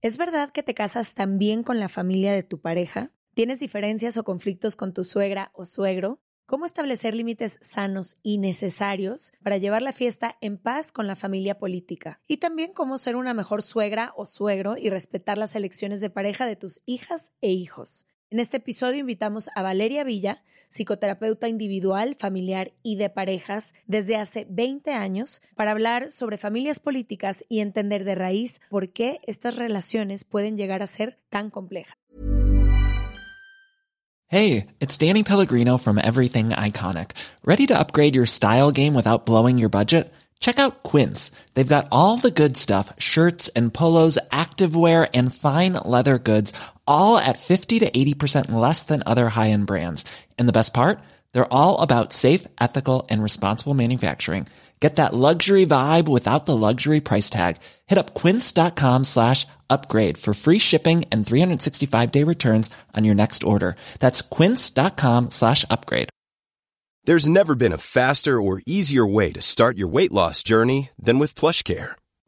¿Es verdad que te casas también con la familia de tu pareja? ¿Tienes diferencias o conflictos con tu suegra o suegro? ¿Cómo establecer límites sanos y necesarios para llevar la fiesta en paz con la familia política? Y también cómo ser una mejor suegra o suegro y respetar las elecciones de pareja de tus hijas e hijos. En este episodio invitamos a Valeria Villa, psicoterapeuta individual, familiar y de parejas desde hace 20 años, para hablar sobre familias políticas y entender de raíz por qué estas relaciones pueden llegar a ser tan complejas. Hey, it's Danny Pellegrino from Everything Iconic. ¿Ready to upgrade your style game without blowing your budget? Check out Quince. They've got all the good stuff shirts and polos, activewear, and fine leather goods all at 50 to 80% less than other high-end brands. And the best part? They're all about safe, ethical, and responsible manufacturing. Get that luxury vibe without the luxury price tag. Hit up quince.com slash upgrade for free shipping and 365-day returns on your next order. That's quince.com slash upgrade. There's never been a faster or easier way to start your weight loss journey than with PlushCare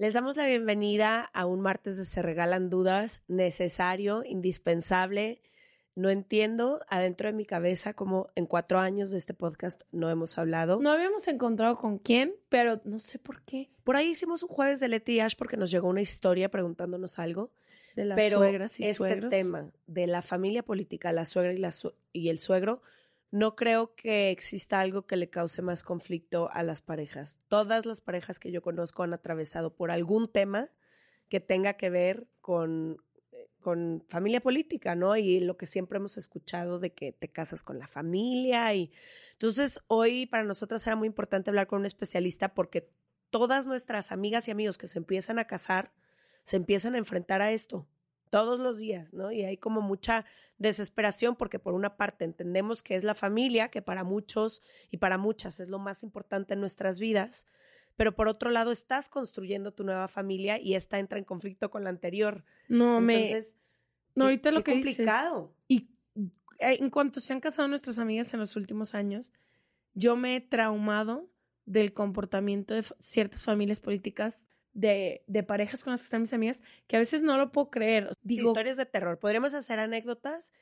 Les damos la bienvenida a un martes de Se Regalan Dudas, necesario, indispensable. No entiendo adentro de mi cabeza cómo en cuatro años de este podcast no hemos hablado. No habíamos encontrado con quién, pero no sé por qué. Por ahí hicimos un jueves de Leti y Ash porque nos llegó una historia preguntándonos algo. De las pero suegras y este suegros. tema de la familia política, la suegra y, la su- y el suegro, no creo que exista algo que le cause más conflicto a las parejas. Todas las parejas que yo conozco han atravesado por algún tema que tenga que ver con, eh, con familia política, ¿no? Y lo que siempre hemos escuchado de que te casas con la familia. Y entonces hoy para nosotras era muy importante hablar con un especialista porque todas nuestras amigas y amigos que se empiezan a casar se empiezan a enfrentar a esto todos los días, ¿no? Y hay como mucha desesperación porque por una parte entendemos que es la familia, que para muchos y para muchas es lo más importante en nuestras vidas, pero por otro lado estás construyendo tu nueva familia y esta entra en conflicto con la anterior. No, me. Entonces, No, qué- ahorita lo qué que dices. complicado. Y eh, en cuanto se han casado nuestras amigas en los últimos años, yo me he traumado del comportamiento de ciertas familias políticas, de, de parejas con las que están mis amigas, que a veces no lo puedo creer. Digo, historias de terror. Podríamos hacer anécdotas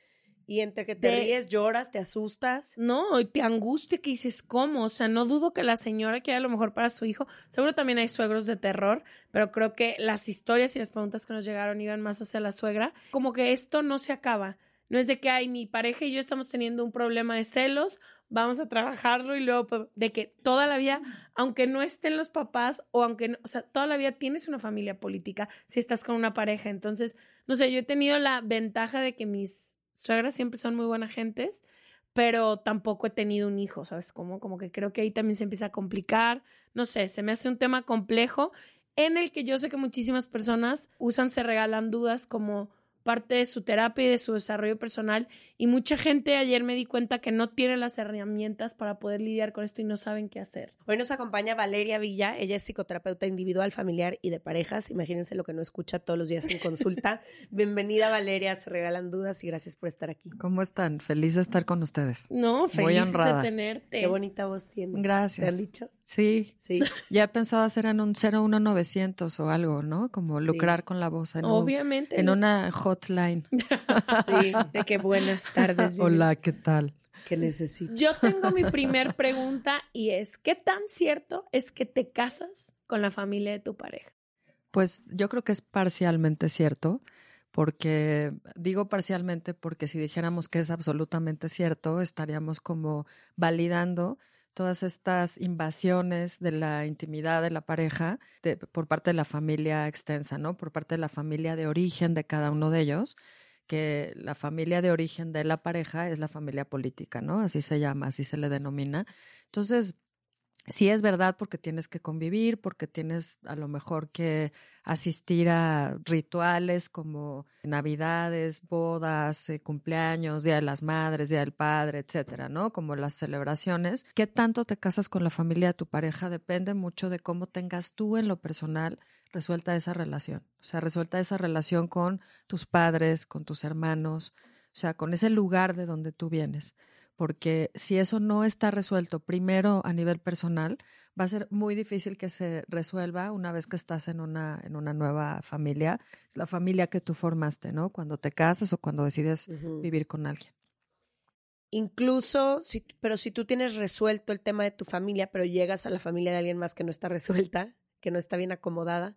y entre que te De- ríes, lloras, te asustas. no, y te angustia que dices, ¿cómo? O sea, no dudo que la señora quiera lo mejor para su hijo. Seguro también hay suegros de terror, pero creo que las historias y las preguntas que nos llegaron iban más hacia la suegra. Como que esto no se acaba. No es de que, ay, mi pareja y yo estamos teniendo un problema de celos, vamos a trabajarlo y luego pues, de que toda la vida, aunque no estén los papás o aunque, no- o sea, toda la vida tienes una familia política si estás con una pareja. Entonces, no sé, yo he tenido la ventaja de que mis suegras siempre son muy buenas gentes, pero tampoco he tenido un hijo, ¿sabes? Como, como que creo que ahí también se empieza a complicar. No sé, se me hace un tema complejo en el que yo sé que muchísimas personas usan, se regalan dudas como parte de su terapia y de su desarrollo personal. Y mucha gente ayer me di cuenta que no tiene las herramientas para poder lidiar con esto y no saben qué hacer. Hoy nos acompaña Valeria Villa, ella es psicoterapeuta individual, familiar y de parejas. Imagínense lo que no escucha todos los días en consulta. Bienvenida Valeria, se regalan dudas y gracias por estar aquí. ¿Cómo están? Feliz de estar con ustedes. No, Muy feliz de honrada. tenerte. Qué bonita voz tienes. ¿Te Gracias. han dicho? Sí, Sí. ya he pensado hacer en un 01900 o algo, ¿no? Como Sí. lucrar con la voz en, un- Obviamente. en una hotline. Sí, de qué buenas tardes. Vivi. Hola, ¿qué tal? Que necesito. Yo tengo mi primer pregunta y es, ¿qué tan cierto es que te casas con la familia de tu pareja? Pues yo creo que es parcialmente cierto, porque digo parcialmente porque si dijéramos que es absolutamente cierto, estaríamos como validando todas estas invasiones de la intimidad de la pareja por parte de la familia extensa, ¿no? Por parte de la familia de origen de cada uno de ellos, que la familia de origen de la pareja es la familia política, ¿no? Así se llama, así se le denomina. Entonces, sí es verdad porque tienes que convivir, porque tienes a lo mejor que asistir a rituales como navidades, bodas, eh, cumpleaños, Día de las Madres, Día del Padre, etcétera, ¿no? Como las celebraciones. ¿Qué tanto te casas con la familia de tu pareja? Depende mucho de cómo tengas tú en lo personal resuelta esa relación. O sea, resuelta esa relación con tus padres, con tus hermanos, o sea, con ese lugar de donde tú vienes porque si eso no está resuelto primero a nivel personal, va a ser muy difícil que se resuelva una vez que estás en una, en una nueva familia. Es la familia que tú formaste, ¿no? Cuando te casas o cuando decides vivir con alguien. Incluso, si, pero si tú tienes resuelto el tema de tu familia, pero llegas a la familia de alguien más que no está resuelta, que no está bien acomodada,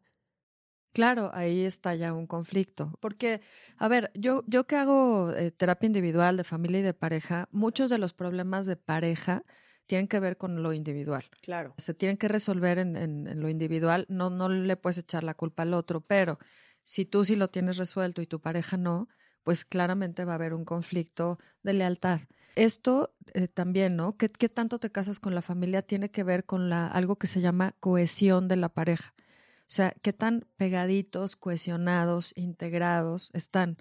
Claro, ahí está ya un conflicto. Porque, a ver, yo, yo que hago eh, terapia individual de familia y de pareja, muchos de los problemas de pareja tienen que ver con lo individual. Claro. Se tienen que resolver en, en, lo individual. No, no le puedes echar la culpa al otro, pero si tú sí lo tienes resuelto y tu pareja no, pues claramente va a haber un conflicto de lealtad. Esto eh, también, ¿no? ¿Qué, ¿Qué tanto te casas con la familia? Tiene que ver con la, algo que se llama cohesión de la pareja. O sea, qué tan pegaditos, cohesionados, integrados están.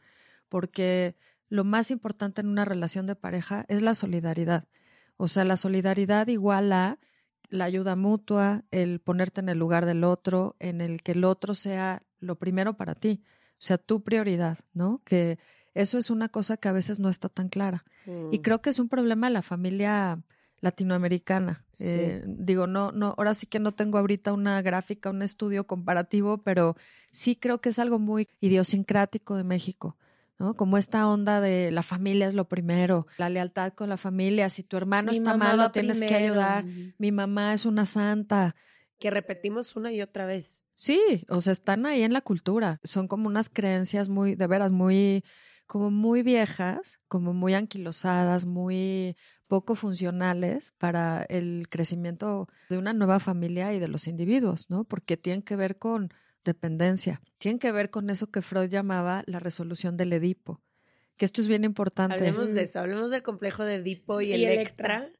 Porque lo más importante en una relación de pareja es la solidaridad. O sea, la solidaridad igual a la ayuda mutua, el ponerte en el lugar del otro, en el que el otro sea lo primero para ti, o sea, tu prioridad, ¿no? Que eso es una cosa que a veces no está tan clara. Y mm. creo que es un problema de la familia latinoamericana. Eh, digo, no, no, ahora sí que no tengo ahorita una gráfica, un estudio comparativo, pero sí creo que es algo muy idiosincrático de México. ¿no? Como esta onda de la familia es lo primero, la lealtad con la familia, si tu hermano está mal, lo tienes que ayudar, mi mamá es una santa. Que repetimos una y otra vez. Sí, o sea, están ahí en la cultura, son como unas creencias muy, de veras, muy, como muy viejas, como muy anquilosadas, muy poco funcionales para el crecimiento de una nueva familia y de los individuos, ¿no? Porque tienen que ver con dependencia, tienen que ver con eso que Freud llamaba la resolución del Edipo, que esto es bien importante. Hablemos de eso, hablemos del complejo de Edipo y, Electra,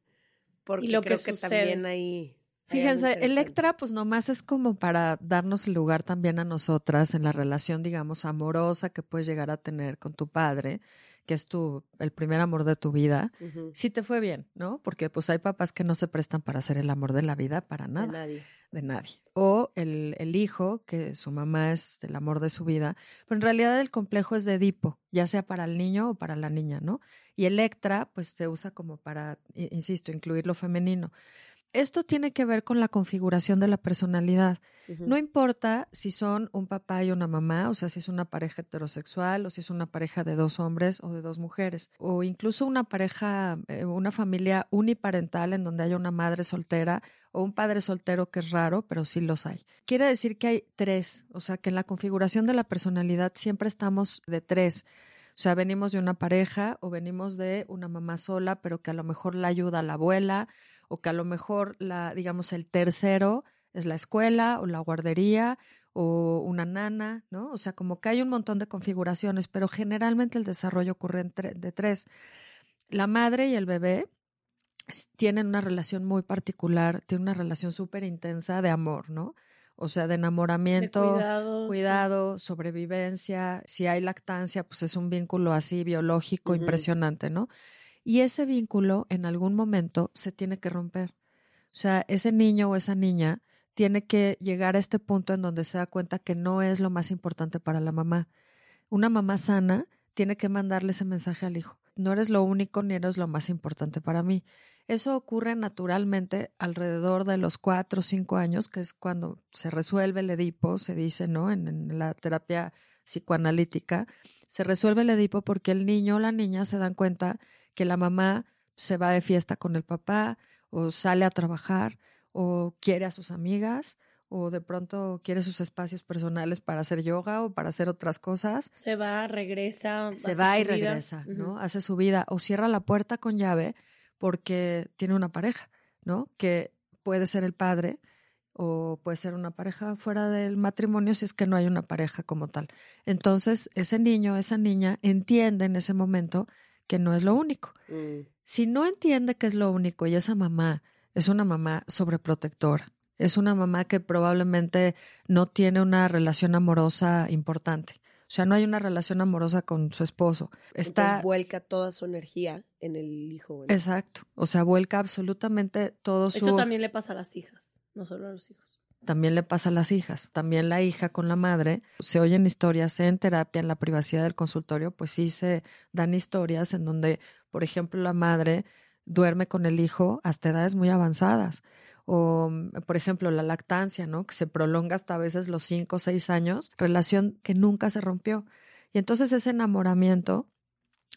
porque lo creo que, también hay... Fíjense, Electra pues nomás es como para darnos el lugar también a nosotras en la relación, digamos, amorosa que puedes llegar a tener con tu padre que es tu, el primer amor de tu vida, sí te fue bien, ¿no? Porque pues hay papás que no se prestan para ser el amor de la vida para nada. De nadie. De nadie. O el, el hijo, que su mamá es el amor de su vida, pero en realidad el complejo es de Edipo, ya sea para el niño o para la niña, ¿no? Y Electra, pues se usa como para, insisto, incluir lo femenino. Esto tiene que ver con la configuración de la personalidad. No importa si son un papá y una mamá, o sea, si es una pareja heterosexual o si es una pareja de dos hombres o de dos mujeres, o incluso una pareja, eh, una familia uniparental en donde haya una madre soltera o un padre soltero que es raro, pero sí los hay. Quiere decir que hay tres, o sea, que en la configuración de la personalidad siempre estamos de tres. O sea, venimos de una pareja o venimos de una mamá sola, pero que a lo mejor la ayuda la abuela o que a lo mejor la, digamos, el tercero es la escuela o la guardería o una nana, ¿no? O sea, como que hay un montón de configuraciones, pero generalmente el desarrollo ocurre de tres. La madre y el bebé tienen una relación muy particular, tienen una relación súper intensa de amor, ¿no? O sea, de enamoramiento, cuidado, sobrevivencia. Si hay lactancia, pues es un vínculo así biológico impresionante, ¿no? Y ese vínculo en algún momento se tiene que romper. O sea, ese niño o esa niña tiene que llegar a este punto en donde se da cuenta que no es lo más importante para la mamá. Una mamá sana tiene que mandarle ese mensaje al hijo. No eres lo único ni eres lo más importante para mí. Eso ocurre naturalmente alrededor de los cuatro o cinco años, que es cuando se resuelve el Edipo, se dice, ¿no? En, en la terapia psicoanalítica, se resuelve el Edipo porque el niño o la niña se dan cuenta que la mamá se va de fiesta con el papá o sale a trabajar o quiere a sus amigas o de pronto quiere sus espacios personales para hacer yoga o para hacer otras cosas. Se va, regresa. Se va y regresa, ¿no? Hace su vida o cierra la puerta con llave porque tiene una pareja, ¿no? Que puede ser el padre o puede ser una pareja fuera del matrimonio si es que no hay una pareja como tal. Entonces, ese niño, esa niña entiende en ese momento que no es lo único. Mm. Si no entiende que es lo único y esa mamá es una mamá sobreprotectora, es una mamá que probablemente no tiene una relación amorosa importante. O sea, no hay una relación amorosa con su esposo. Está Entonces vuelca toda su energía en el hijo. Exacto. O sea, vuelca absolutamente todo su. Eso también le pasa a las hijas, no solo a los hijos. También le pasa a las hijas. También la hija con la madre. Se oyen historias en terapia, en la privacidad del consultorio, pues sí se dan historias en donde, por ejemplo, la madre duerme con el hijo hasta edades muy avanzadas o, mm, por ejemplo, la lactancia, ¿no? Que se prolonga hasta a veces los cinco o seis años, relación que nunca se rompió. Y entonces ese enamoramiento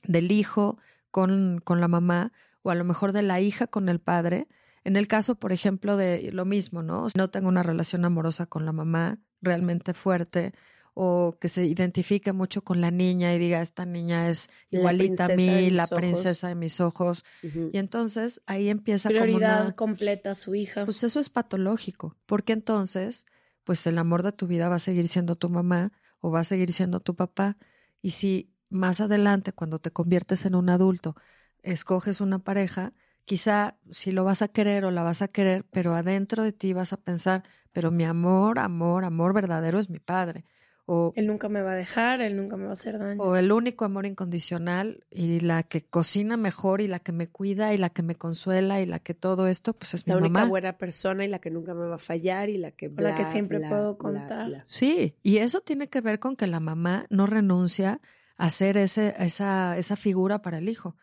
del hijo con, con la mamá o a lo mejor de la hija con el padre, en el caso, por ejemplo, de lo mismo, ¿no? No tengo una relación amorosa con la mamá realmente fuerte, o que se identifique mucho con la niña y diga, esta niña es igualita a mí, la princesa de mis ojos. Y entonces ahí empieza Prioridad como una... completa a su hija. Pues eso es patológico, porque entonces, pues el amor de tu vida va a seguir siendo tu mamá o va a seguir siendo tu papá. Y si más adelante, cuando te conviertes en un adulto, escoges una pareja, quizá si lo vas a querer o la vas a querer, pero adentro de ti vas a pensar, pero mi amor, amor, amor verdadero es mi padre. O, él nunca me va a dejar, él nunca me va a hacer daño. O el único amor incondicional y la que cocina mejor y la que me cuida y la que me consuela y la que todo esto, pues es la mi mamá. La única buena persona y la que nunca me va a fallar y la que... la que siempre puedo contar. Sí, y eso tiene que ver con que la mamá no renuncia a ser ese, esa, esa figura para el hijo,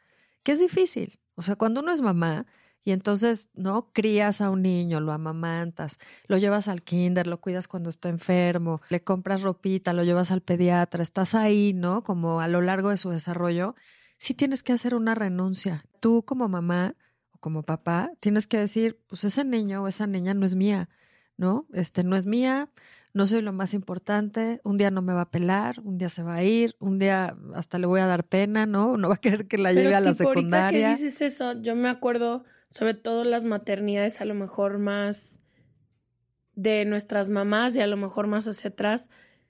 que es difícil. O sea, cuando uno es mamá, y entonces, ¿no? Crías a un niño, lo amamantas, lo llevas al kinder, lo cuidas cuando está enfermo, le compras ropita, lo llevas al pediatra, estás ahí, ¿no? Como a lo largo de su desarrollo, sí tienes que hacer una renuncia. Tú como mamá o como papá tienes que decir, pues ese niño o esa niña no es mía, ¿no? Este no es mía, no soy lo más importante, un día no me va a pelar, un día se va a ir, un día hasta le voy a dar pena, ¿no? No va a querer que la lleve a la secundaria. Ahorita que dices eso, yo me acuerdo sobre todo las maternidades a lo mejor más de nuestras mamás y a lo mejor más hacia atrás,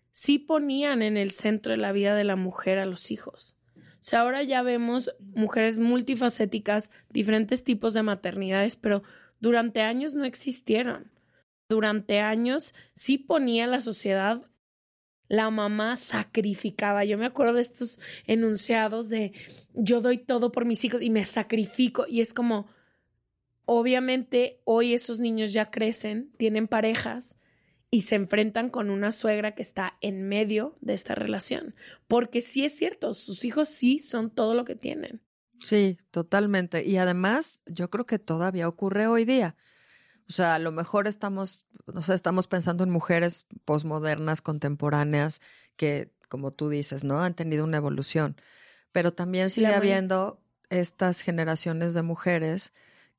sí ponían en el centro de la vida de la mujer a los hijos. O sea, ahora ya vemos mujeres multifacéticas, diferentes tipos de maternidades, pero durante años no existieron. Durante años sí ponía la sociedad, la mamá sacrificaba. Yo me acuerdo de estos enunciados de yo doy todo por mis hijos y me sacrifico y es como, Obviamente hoy esos niños ya crecen, tienen parejas y se enfrentan con una suegra que está en medio de esta relación. Porque sí es cierto, sus hijos sí son todo lo que tienen. Sí, totalmente. Y además, yo creo que todavía ocurre hoy día. O sea, a lo mejor estamos, o sea, estamos pensando en mujeres posmodernas, contemporáneas, que, como tú dices, ¿no? Han tenido una evolución. Pero también sigue habiendo estas generaciones de mujeres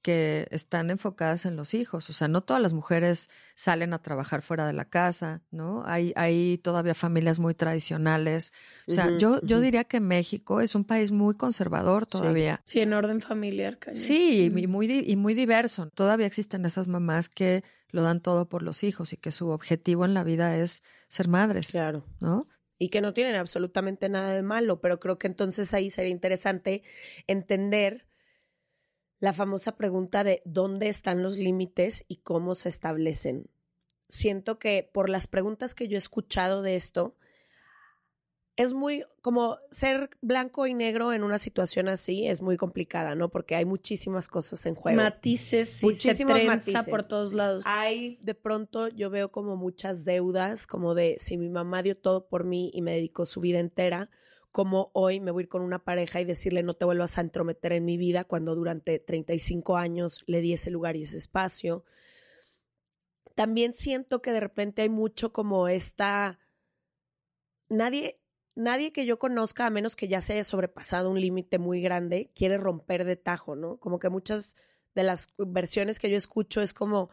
que están enfocadas en los hijos. O sea, no todas las mujeres salen a trabajar fuera de la casa, ¿no? Hay, hay todavía familias muy tradicionales. O sea, yo, yo diría que México es un país muy conservador todavía. Sí, en orden familiar. Sí, y muy, y muy diverso. Todavía existen esas mamás que lo dan todo por los hijos y que su objetivo en la vida es ser madres. Claro. ¿No? y que no tienen absolutamente nada de malo, pero creo que entonces ahí sería interesante entender la famosa pregunta de dónde están los límites y cómo se establecen. Siento que por las preguntas que yo he escuchado de esto, es muy como ser blanco y negro en una situación así es muy complicada, ¿no? Porque hay muchísimas cosas en juego. Matices y se trenza por todos lados. Hay de pronto yo veo como muchas deudas, como de si mi mamá dio todo por mí y me dedicó su vida entera, como hoy me voy a ir con una pareja y decirle no te vuelvas a entrometer en mi vida cuando durante 35 años le di ese lugar y ese espacio. También siento que de repente hay mucho como esta... Nadie, nadie que yo conozca, a menos que ya se haya sobrepasado un límite muy grande, quiere romper de tajo, ¿no? Como que muchas de las versiones que yo escucho es como,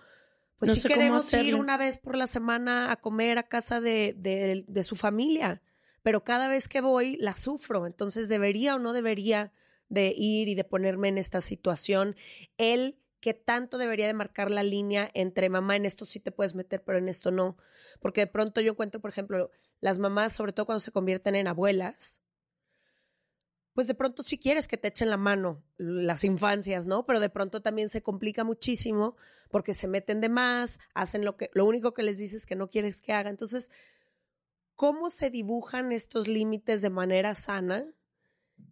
Pues No queremos ir una vez por la semana a comer a casa de, de- de su familia, pero cada vez que voy la sufro, entonces debería o no debería de ir y de ponerme en esta situación. Él que tanto debería de marcar la línea entre mamá en esto sí te puedes meter, pero en esto no. Porque de pronto yo encuentro, por ejemplo, las mamás, sobre todo cuando se convierten en abuelas, pues de pronto sí quieres que te echen la mano las infancias, ¿no? Pero de pronto también se complica muchísimo porque se meten de más, hacen lo que, lo único que les dices que no quieres que haga. Entonces, ¿cómo se dibujan estos límites de manera sana?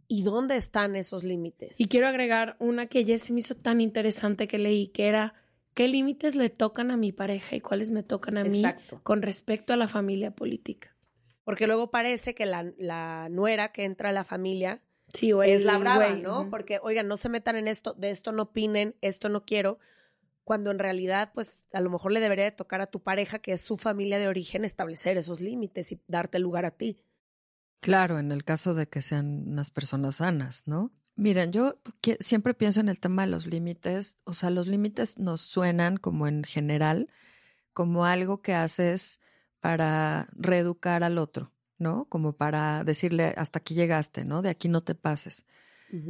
¿Y dónde están esos límites? Y quiero agregar una que ayer se me hizo tan interesante que leí, que era qué límites le tocan a mi pareja y cuáles me tocan a mí con respecto a la familia política. Porque luego parece que la, la nuera que entra a la familia Sí, o es la brava, güey, ¿no? Porque, oigan, no se metan en esto, de esto no opinen, esto no quiero, cuando en realidad, pues, a lo mejor le debería de tocar a tu pareja, que es su familia de origen, establecer esos límites y darte lugar a ti. Claro, en el caso de que sean unas personas sanas, ¿no? Miren, yo siempre pienso en el tema de los límites, o sea, los límites nos suenan como en general, como algo que haces para reeducar al otro, ¿no? Como para decirle, hasta aquí llegaste, ¿no? De aquí no te pases.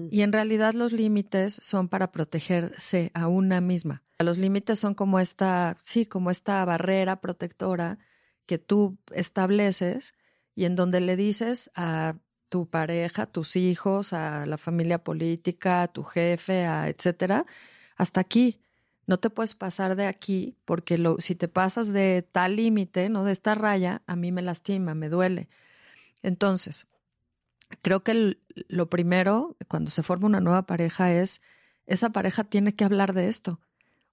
Y en realidad los límites son para protegerse a una misma. Los límites son como esta, sí, como esta barrera protectora que tú estableces y en donde le dices a tu pareja, a tus hijos, a la familia política, a tu jefe, a etcétera, hasta aquí. No te puedes pasar de aquí porque si te pasas de tal límite, no de esta raya, a mí me lastima, me duele. Entonces, creo que el- lo primero cuando se forma una nueva pareja es esa pareja tiene que hablar de esto.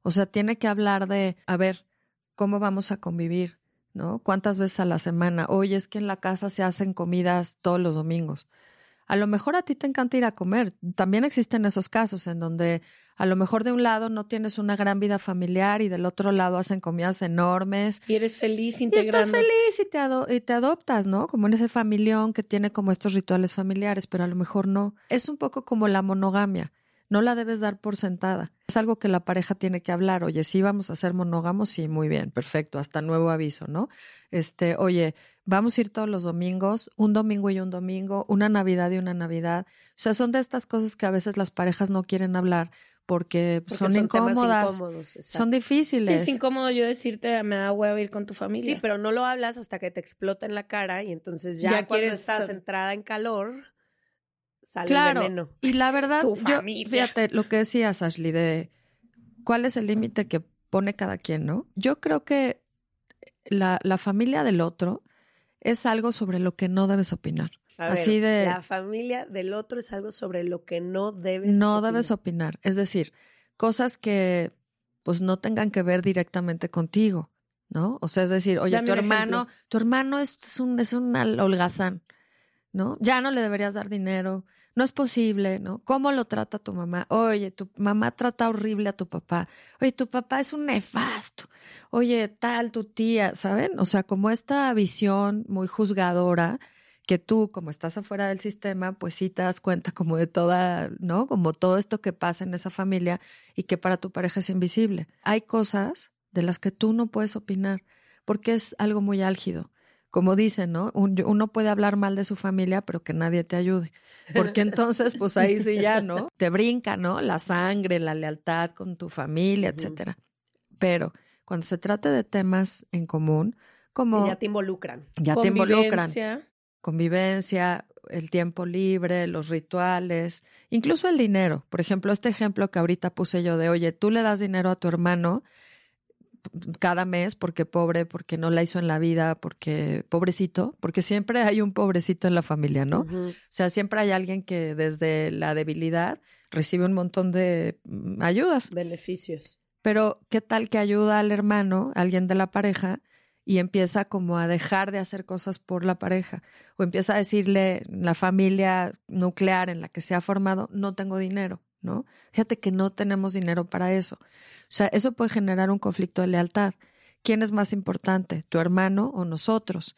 O sea, tiene que hablar de, a ver, ¿cómo vamos a convivir? ¿No? ¿Cuántas veces a la semana? Oye, es que en la casa se hacen comidas todos los domingos. A lo mejor a ti te encanta ir a comer. También existen esos casos en donde a lo mejor de un lado no tienes una gran vida familiar y del otro lado hacen comidas enormes Y eres feliz y estás integrando. feliz y te, ado- y te adoptas, ¿no? Como en ese familión que tiene como estos rituales familiares, pero a lo mejor no. Es un poco como la monogamia. No la debes dar por sentada. Es algo que la pareja tiene que hablar. Oye, sí vamos a ser monógamos, sí, muy bien, perfecto, hasta nuevo aviso, ¿no? Este, oye, vamos a ir todos los domingos, un domingo y un domingo, una Navidad y una Navidad. O sea, son de estas cosas que a veces las parejas no quieren hablar porque, Porque son, incómodas, incómodos, son. Sí, difíciles. es incómodo yo decirte, me da huevo ir con tu familia. Sí, pero no lo hablas hasta que te explota en la cara y entonces ya, Ya cuando quieres estás ser- entrada en calor, sale Claro. el veneno. Y la verdad, Tu yo, familia. fíjate lo que decías, Ashley, de cuál es el límite que pone cada quien, ¿no? Yo creo que la, la familia del otro es algo sobre lo que no debes opinar. A Así ver, de- La familia del otro es algo sobre lo que no debes No opinar. debes opinar. Es decir, cosas que pues no tengan que ver directamente contigo, ¿no? O sea, es decir, oye, Dame tu hermano, ejemplo. tu hermano es un, es un holgazán, ¿no? Ya no le deberías dar dinero, no es posible, ¿no? ¿Cómo lo trata tu mamá? Oye, tu mamá trata horrible a tu papá. Oye, tu papá es un nefasto. Oye, tal, tu tía, ¿saben? O sea, como esta visión muy juzgadora que tú, como estás afuera del sistema, pues sí te das cuenta como de toda, ¿no? Como todo esto que pasa en esa familia y que para tu pareja es invisible. Hay cosas de las que tú no puedes opinar porque es algo muy álgido. Como dicen, ¿no? Un- Uno puede hablar mal de su familia, pero que nadie te ayude. Porque entonces, pues ahí sí ya, ¿no? Te brinca, ¿no? La sangre, la lealtad con tu familia, etcétera. Pero cuando se trata de temas en común, como ya te involucran. ya te involucran, Convivencia. convivencia, el tiempo libre, los rituales, incluso el dinero. Por ejemplo, este ejemplo que ahorita puse yo de, oye, tú le das dinero a tu hermano cada mes porque pobre, porque no la hizo en la vida, porque pobrecito, porque siempre hay un pobrecito en la familia, ¿no? O sea, siempre hay alguien que desde la debilidad recibe un montón de mm, ayudas. Beneficios. Pero, ¿qué tal que ayuda al hermano, alguien de la pareja, y empieza como a dejar de hacer cosas por la pareja? O empieza a decirle, la familia nuclear en la que se ha formado, no tengo dinero, ¿no? Fíjate que no tenemos dinero para eso. O sea, eso puede generar un conflicto de lealtad. ¿Quién es más importante, tu hermano o nosotros?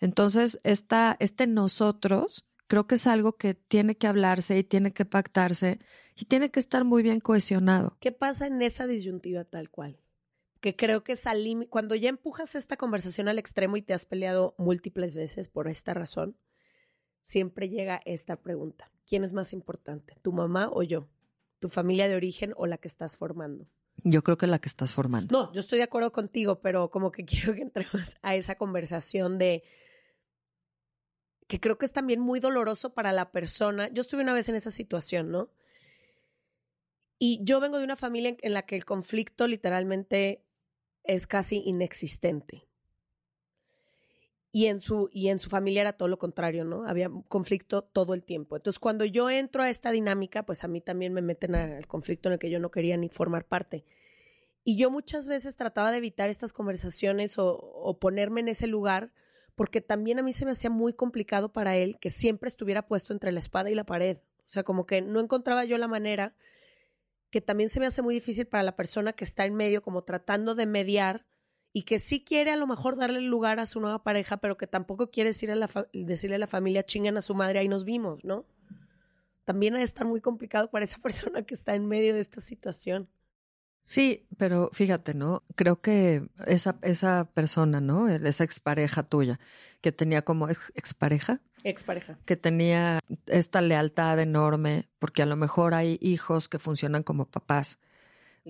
Entonces, esta, este nosotros creo que es algo que tiene que hablarse y tiene que pactarse y tiene que estar muy bien cohesionado. ¿Qué pasa en esa disyuntiva tal cual? que creo que salí, cuando ya empujas esta conversación al extremo y te has peleado múltiples veces por esta razón, siempre llega esta pregunta. ¿Quién es más importante, tu mamá o yo? ¿Tu familia de origen o la que estás formando? Yo creo que la que estás formando. No, yo estoy de acuerdo contigo, pero como que quiero que entremos a esa conversación de que creo que es también muy doloroso para la persona. Yo estuve una vez en esa situación, ¿no? Y yo vengo de una familia en la que el conflicto literalmente es casi inexistente. Y en, su, y en su familia era todo lo contrario, ¿no? Había conflicto todo el tiempo. Entonces, cuando yo entro a esta dinámica, pues a mí también me meten al conflicto en el que yo no quería ni formar parte. Y yo muchas veces trataba de evitar estas conversaciones o, o ponerme en ese lugar, porque también a mí se me hacía muy complicado para él que siempre estuviera puesto entre la espada y la pared. O sea, como que no encontraba yo la manera, que también se me hace muy difícil para la persona que está en medio, como tratando de mediar y que sí quiere a lo mejor darle lugar a su nueva pareja, pero que tampoco quiere decirle a la, decirle a la familia, chingan a su madre, ahí nos vimos, ¿no? También ha de estar muy complicado para esa persona que está en medio de esta situación. Sí, pero fíjate, ¿no? Creo que esa, esa persona, ¿no? Esa expareja tuya, que tenía como ex, expareja. Expareja. Que tenía esta lealtad enorme, porque a lo mejor hay hijos que funcionan como papás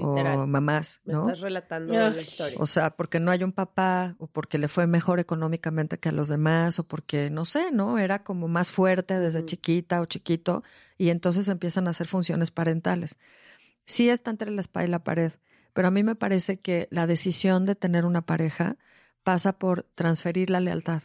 Literal. o mamás, ¿no? Me estás relatando la historia. O sea, porque no hay un papá o porque le fue mejor económicamente que a los demás o porque, no sé, ¿no? Era como más fuerte desde mm. chiquita o chiquito y entonces empiezan a hacer funciones parentales. Sí está entre la espada y la pared, pero a mí me parece que la decisión de tener una pareja pasa por transferir la lealtad.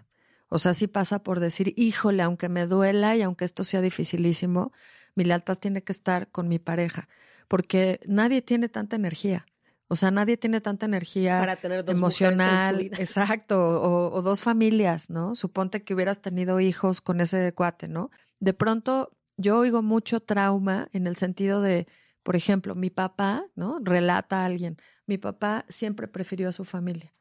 O sea, sí pasa por decir, híjole, aunque me duela y aunque esto sea dificilísimo, mi lealtad tiene que estar con mi pareja porque nadie tiene tanta energía. O sea, nadie tiene tanta energía Para tener dos emocional, en su vida. exacto, o, o, dos familias, ¿no? Suponte que hubieras tenido hijos con ese cuate, ¿no? De pronto yo oigo mucho trauma en el sentido de, por ejemplo, mi papá, ¿no? Relata a alguien, mi papá siempre prefirió a su familia.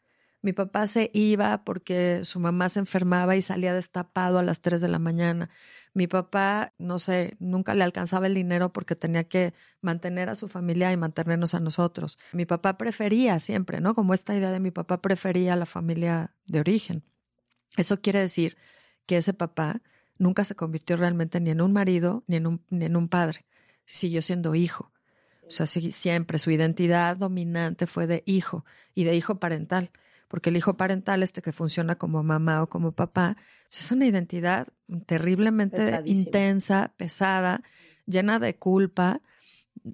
Mi papá se iba porque su mamá se enfermaba y salía destapado a las 3 de la mañana. Mi papá, no sé, nunca le alcanzaba el dinero porque tenía que mantener a su familia y mantenernos a nosotros. Mi papá prefería siempre, ¿no? Como esta idea de mi papá prefería a la familia de origen. Eso quiere decir que ese papá nunca se convirtió realmente ni en un marido ni en un, ni en un padre. Siguió siendo hijo. O sea, siempre su identidad dominante fue de hijo y de hijo parental porque el hijo parental, este que funciona como mamá o como papá, pues es una identidad terriblemente intensa, pesada, llena de culpa,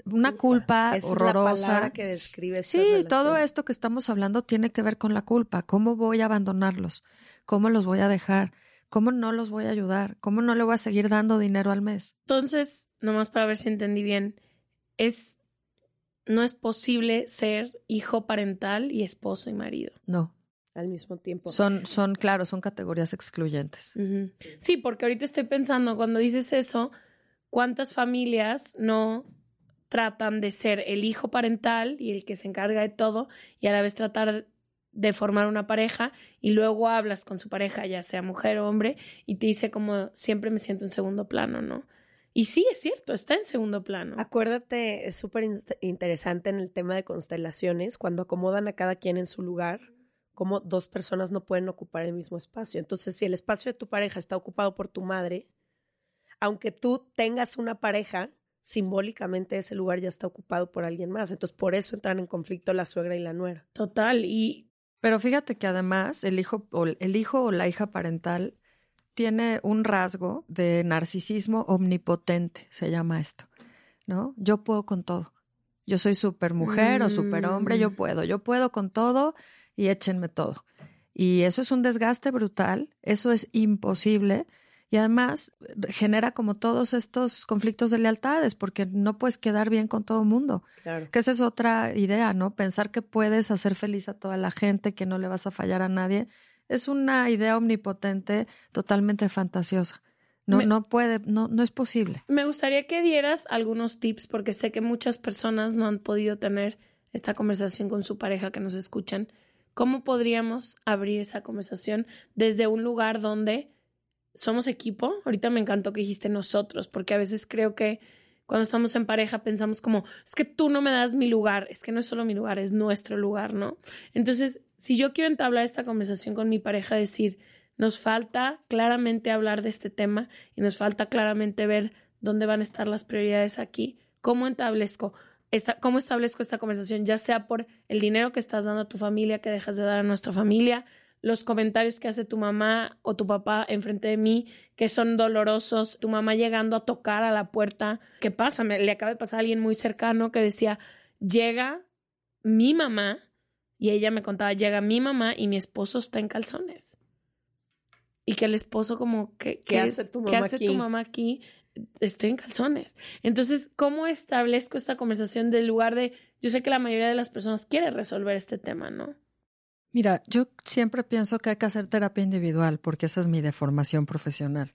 una culpa Esa horrorosa. Es la palabra que describe esta Sí, relación. todo esto que estamos hablando tiene que ver con la culpa. ¿Cómo voy a abandonarlos? ¿Cómo los voy a dejar? ¿Cómo no los voy a ayudar? ¿Cómo no le voy a seguir dando dinero al mes? Entonces, nomás para ver si entendí bien, es no es posible ser hijo parental y esposo y marido. No, al mismo tiempo. son, son, claro, son categorías excluyentes. Sí, porque ahorita estoy pensando, cuando dices eso, ¿cuántas familias no tratan de ser el hijo parental y el que se encarga de todo y a la vez tratar de formar una pareja y luego hablas con su pareja, ya sea mujer o hombre, y te dice como siempre me siento en segundo plano, ¿no? Y sí, es cierto, está en segundo plano. Acuérdate, es súper in- interesante en el tema de constelaciones, cuando acomodan a cada quien en su lugar, como dos personas no pueden ocupar el mismo espacio. Entonces, si el espacio de tu pareja está ocupado por tu madre, aunque tú tengas una pareja, simbólicamente ese lugar ya está ocupado por alguien más. Entonces, por eso entran en conflicto la suegra y la nuera. Total, y Pero fíjate que además el hijo, o el hijo o la hija parental tiene un rasgo de narcisismo omnipotente, se llama esto, ¿no? Yo puedo con todo. Yo soy super mujer o super hombre, yo Mm. puedo, yo puedo con todo y échenme todo. Y eso es un desgaste brutal, eso es imposible y además genera como todos estos conflictos de lealtades porque no puedes quedar bien con todo el mundo. Claro. Que esa es otra idea, ¿no? Pensar que puedes hacer feliz a toda la gente, que no le vas a fallar a nadie, es una idea omnipotente, totalmente fantasiosa. No, Me- no puede, no, no es posible. Me gustaría que dieras algunos tips porque sé que muchas personas no han podido tener esta conversación con su pareja que nos escuchan. ¿Cómo podríamos abrir esa conversación desde un lugar donde somos equipo? Ahorita me encantó que dijiste nosotros, porque a veces creo que cuando estamos en pareja pensamos como, es que tú no me das mi lugar, es que no es solo mi lugar, es nuestro lugar, ¿no? Entonces, si yo quiero entablar esta conversación con mi pareja, decir, nos falta claramente hablar de este tema y nos falta claramente ver dónde van a estar las prioridades aquí, cómo establezco, esta, cómo establezco esta conversación, ya sea por el dinero que estás dando a tu familia, que dejas de dar a nuestra familia, los comentarios que hace tu mamá o tu papá enfrente de mí, que son dolorosos, tu mamá llegando a tocar a la puerta, ¿qué pasa? Me, le acaba de pasar a alguien muy cercano que decía, llega mi mamá, y ella me contaba, llega mi mamá y mi esposo está en calzones. Y que el esposo como, ¿qué, ¿Qué hace tu mamá ¿qué hace tu mamá aquí? Estoy en calzones. Entonces, ¿cómo establezco esta conversación del lugar de, yo sé que la mayoría de las personas quiere resolver este tema, ¿no? Mira, yo siempre pienso que hay que hacer terapia individual porque esa es mi deformación profesional.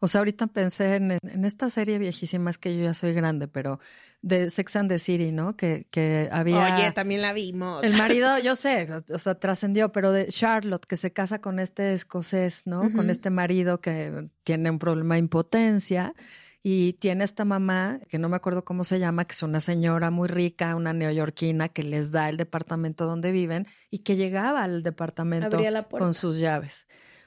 O sea, ahorita pensé en, en esta serie viejísima, es que yo ya soy grande, pero de Sex and the City, ¿no? Que, que había... Oye, también la vimos. El marido, yo sé, o sea, trascendió, pero de Charlotte, que se casa con este escocés, ¿no? Con este marido que tiene un problema de impotencia y tiene esta mamá, que no me acuerdo cómo se llama, que es una señora muy rica, una neoyorquina, que les da el departamento donde viven y que llegaba al departamento con sus llaves.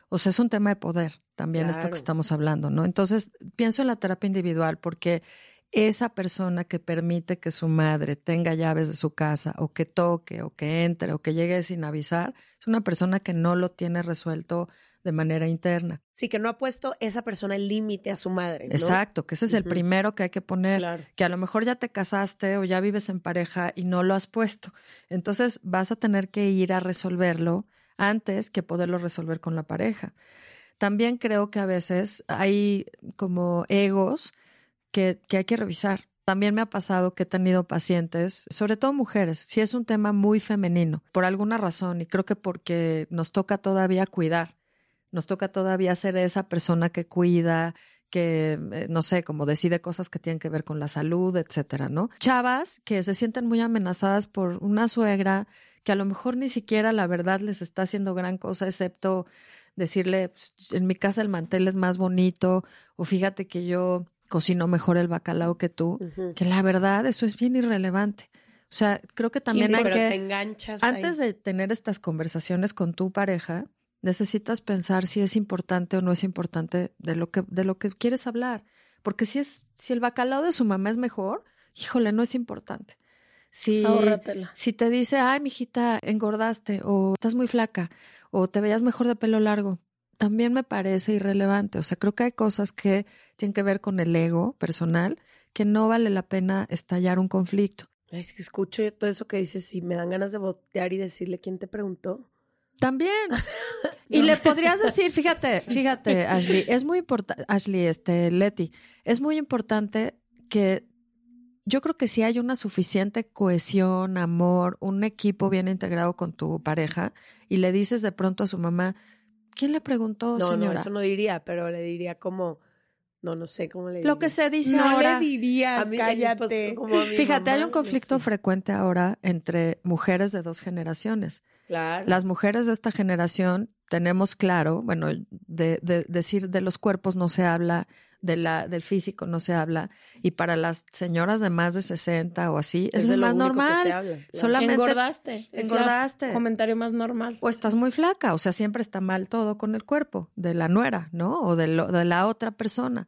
O sea, es un tema de poder también esto que estamos hablando, ¿no? Entonces, pienso en la terapia individual porque esa persona que permite que su madre tenga llaves de su casa o que toque o que entre o que llegue sin avisar, es una persona que no lo tiene resuelto de manera interna. Sí, que no ha puesto esa persona el límite a su madre. ¿no? Exacto, que ese es el Ujú. primero que hay que poner, Claro. que a lo mejor ya te casaste o ya vives en pareja y no lo has puesto. Entonces vas a tener que ir a resolverlo antes que poderlo resolver con la pareja. También creo que a veces hay como egos que, que hay que revisar. También me ha pasado que he tenido pacientes, sobre todo mujeres, si es un tema muy femenino, por alguna razón, y creo que porque nos toca todavía cuidar, nos toca todavía ser esa persona que cuida, que, eh, no sé, como decide cosas que tienen que ver con la salud, etcétera, ¿no? Chavas que se sienten muy amenazadas por una suegra que a lo mejor ni siquiera la verdad les está haciendo gran cosa, excepto decirle, "Pues, en mi casa el mantel es más bonito, o fíjate que yo cocino mejor el bacalao que tú, que la verdad eso es bien irrelevante. O sea, creo que también Sí, hay pero que... te enganchas Antes ahí. de tener estas conversaciones con tu pareja, necesitas pensar si es importante o no es importante de lo que, de lo que quieres hablar. Porque si es, si el bacalao de su mamá es mejor, híjole, no es importante. Si, Ahórratela. si te dice, ay, mijita, engordaste, o estás muy flaca, o te veías mejor de pelo largo, también me parece irrelevante. O sea, creo que hay cosas que tienen que ver con el ego personal que no vale la pena estallar un conflicto. Es que escucho todo eso que dices y me dan ganas de voltear y decirle quién te preguntó. También. Y le podrías decir, fíjate, fíjate, Ashley, es muy importante, Ashley, este, Leti, es muy importante que yo creo que si hay una suficiente cohesión, amor, un equipo bien integrado con tu pareja y le dices de pronto a su mamá, ¿quién le preguntó, no, señora? no, eso no diría, pero le diría como, no, no sé cómo le diría. Lo que se dice No ahora. le dirías, A mí, cállate. pues, como a mi Fíjate, hay un no conflicto sé. frecuente ahora entre mujeres de dos generaciones. Claro. Las mujeres de esta generación tenemos claro, bueno, de, de- decir de los cuerpos no se habla, de la, del físico no se habla, y para las señoras de más de 60 o así, es, de lo más que normal. se habla, claro. Solamente Engordaste. Es engordaste. comentario más normal. O estás muy flaca, o sea, siempre está mal todo con el cuerpo de la nuera, ¿no? O de, lo- de la otra persona.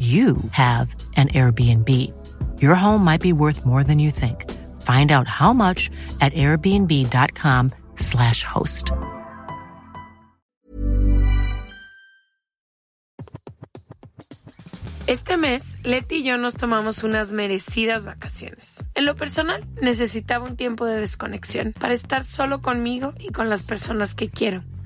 you have an Airbnb. Your home might be worth more than you think. Find out how much at airbnb.com/slash host. Este mes, Leti y yo nos tomamos unas merecidas vacaciones. En lo personal, necesitaba un tiempo de desconexión para estar solo conmigo y con las personas que quiero.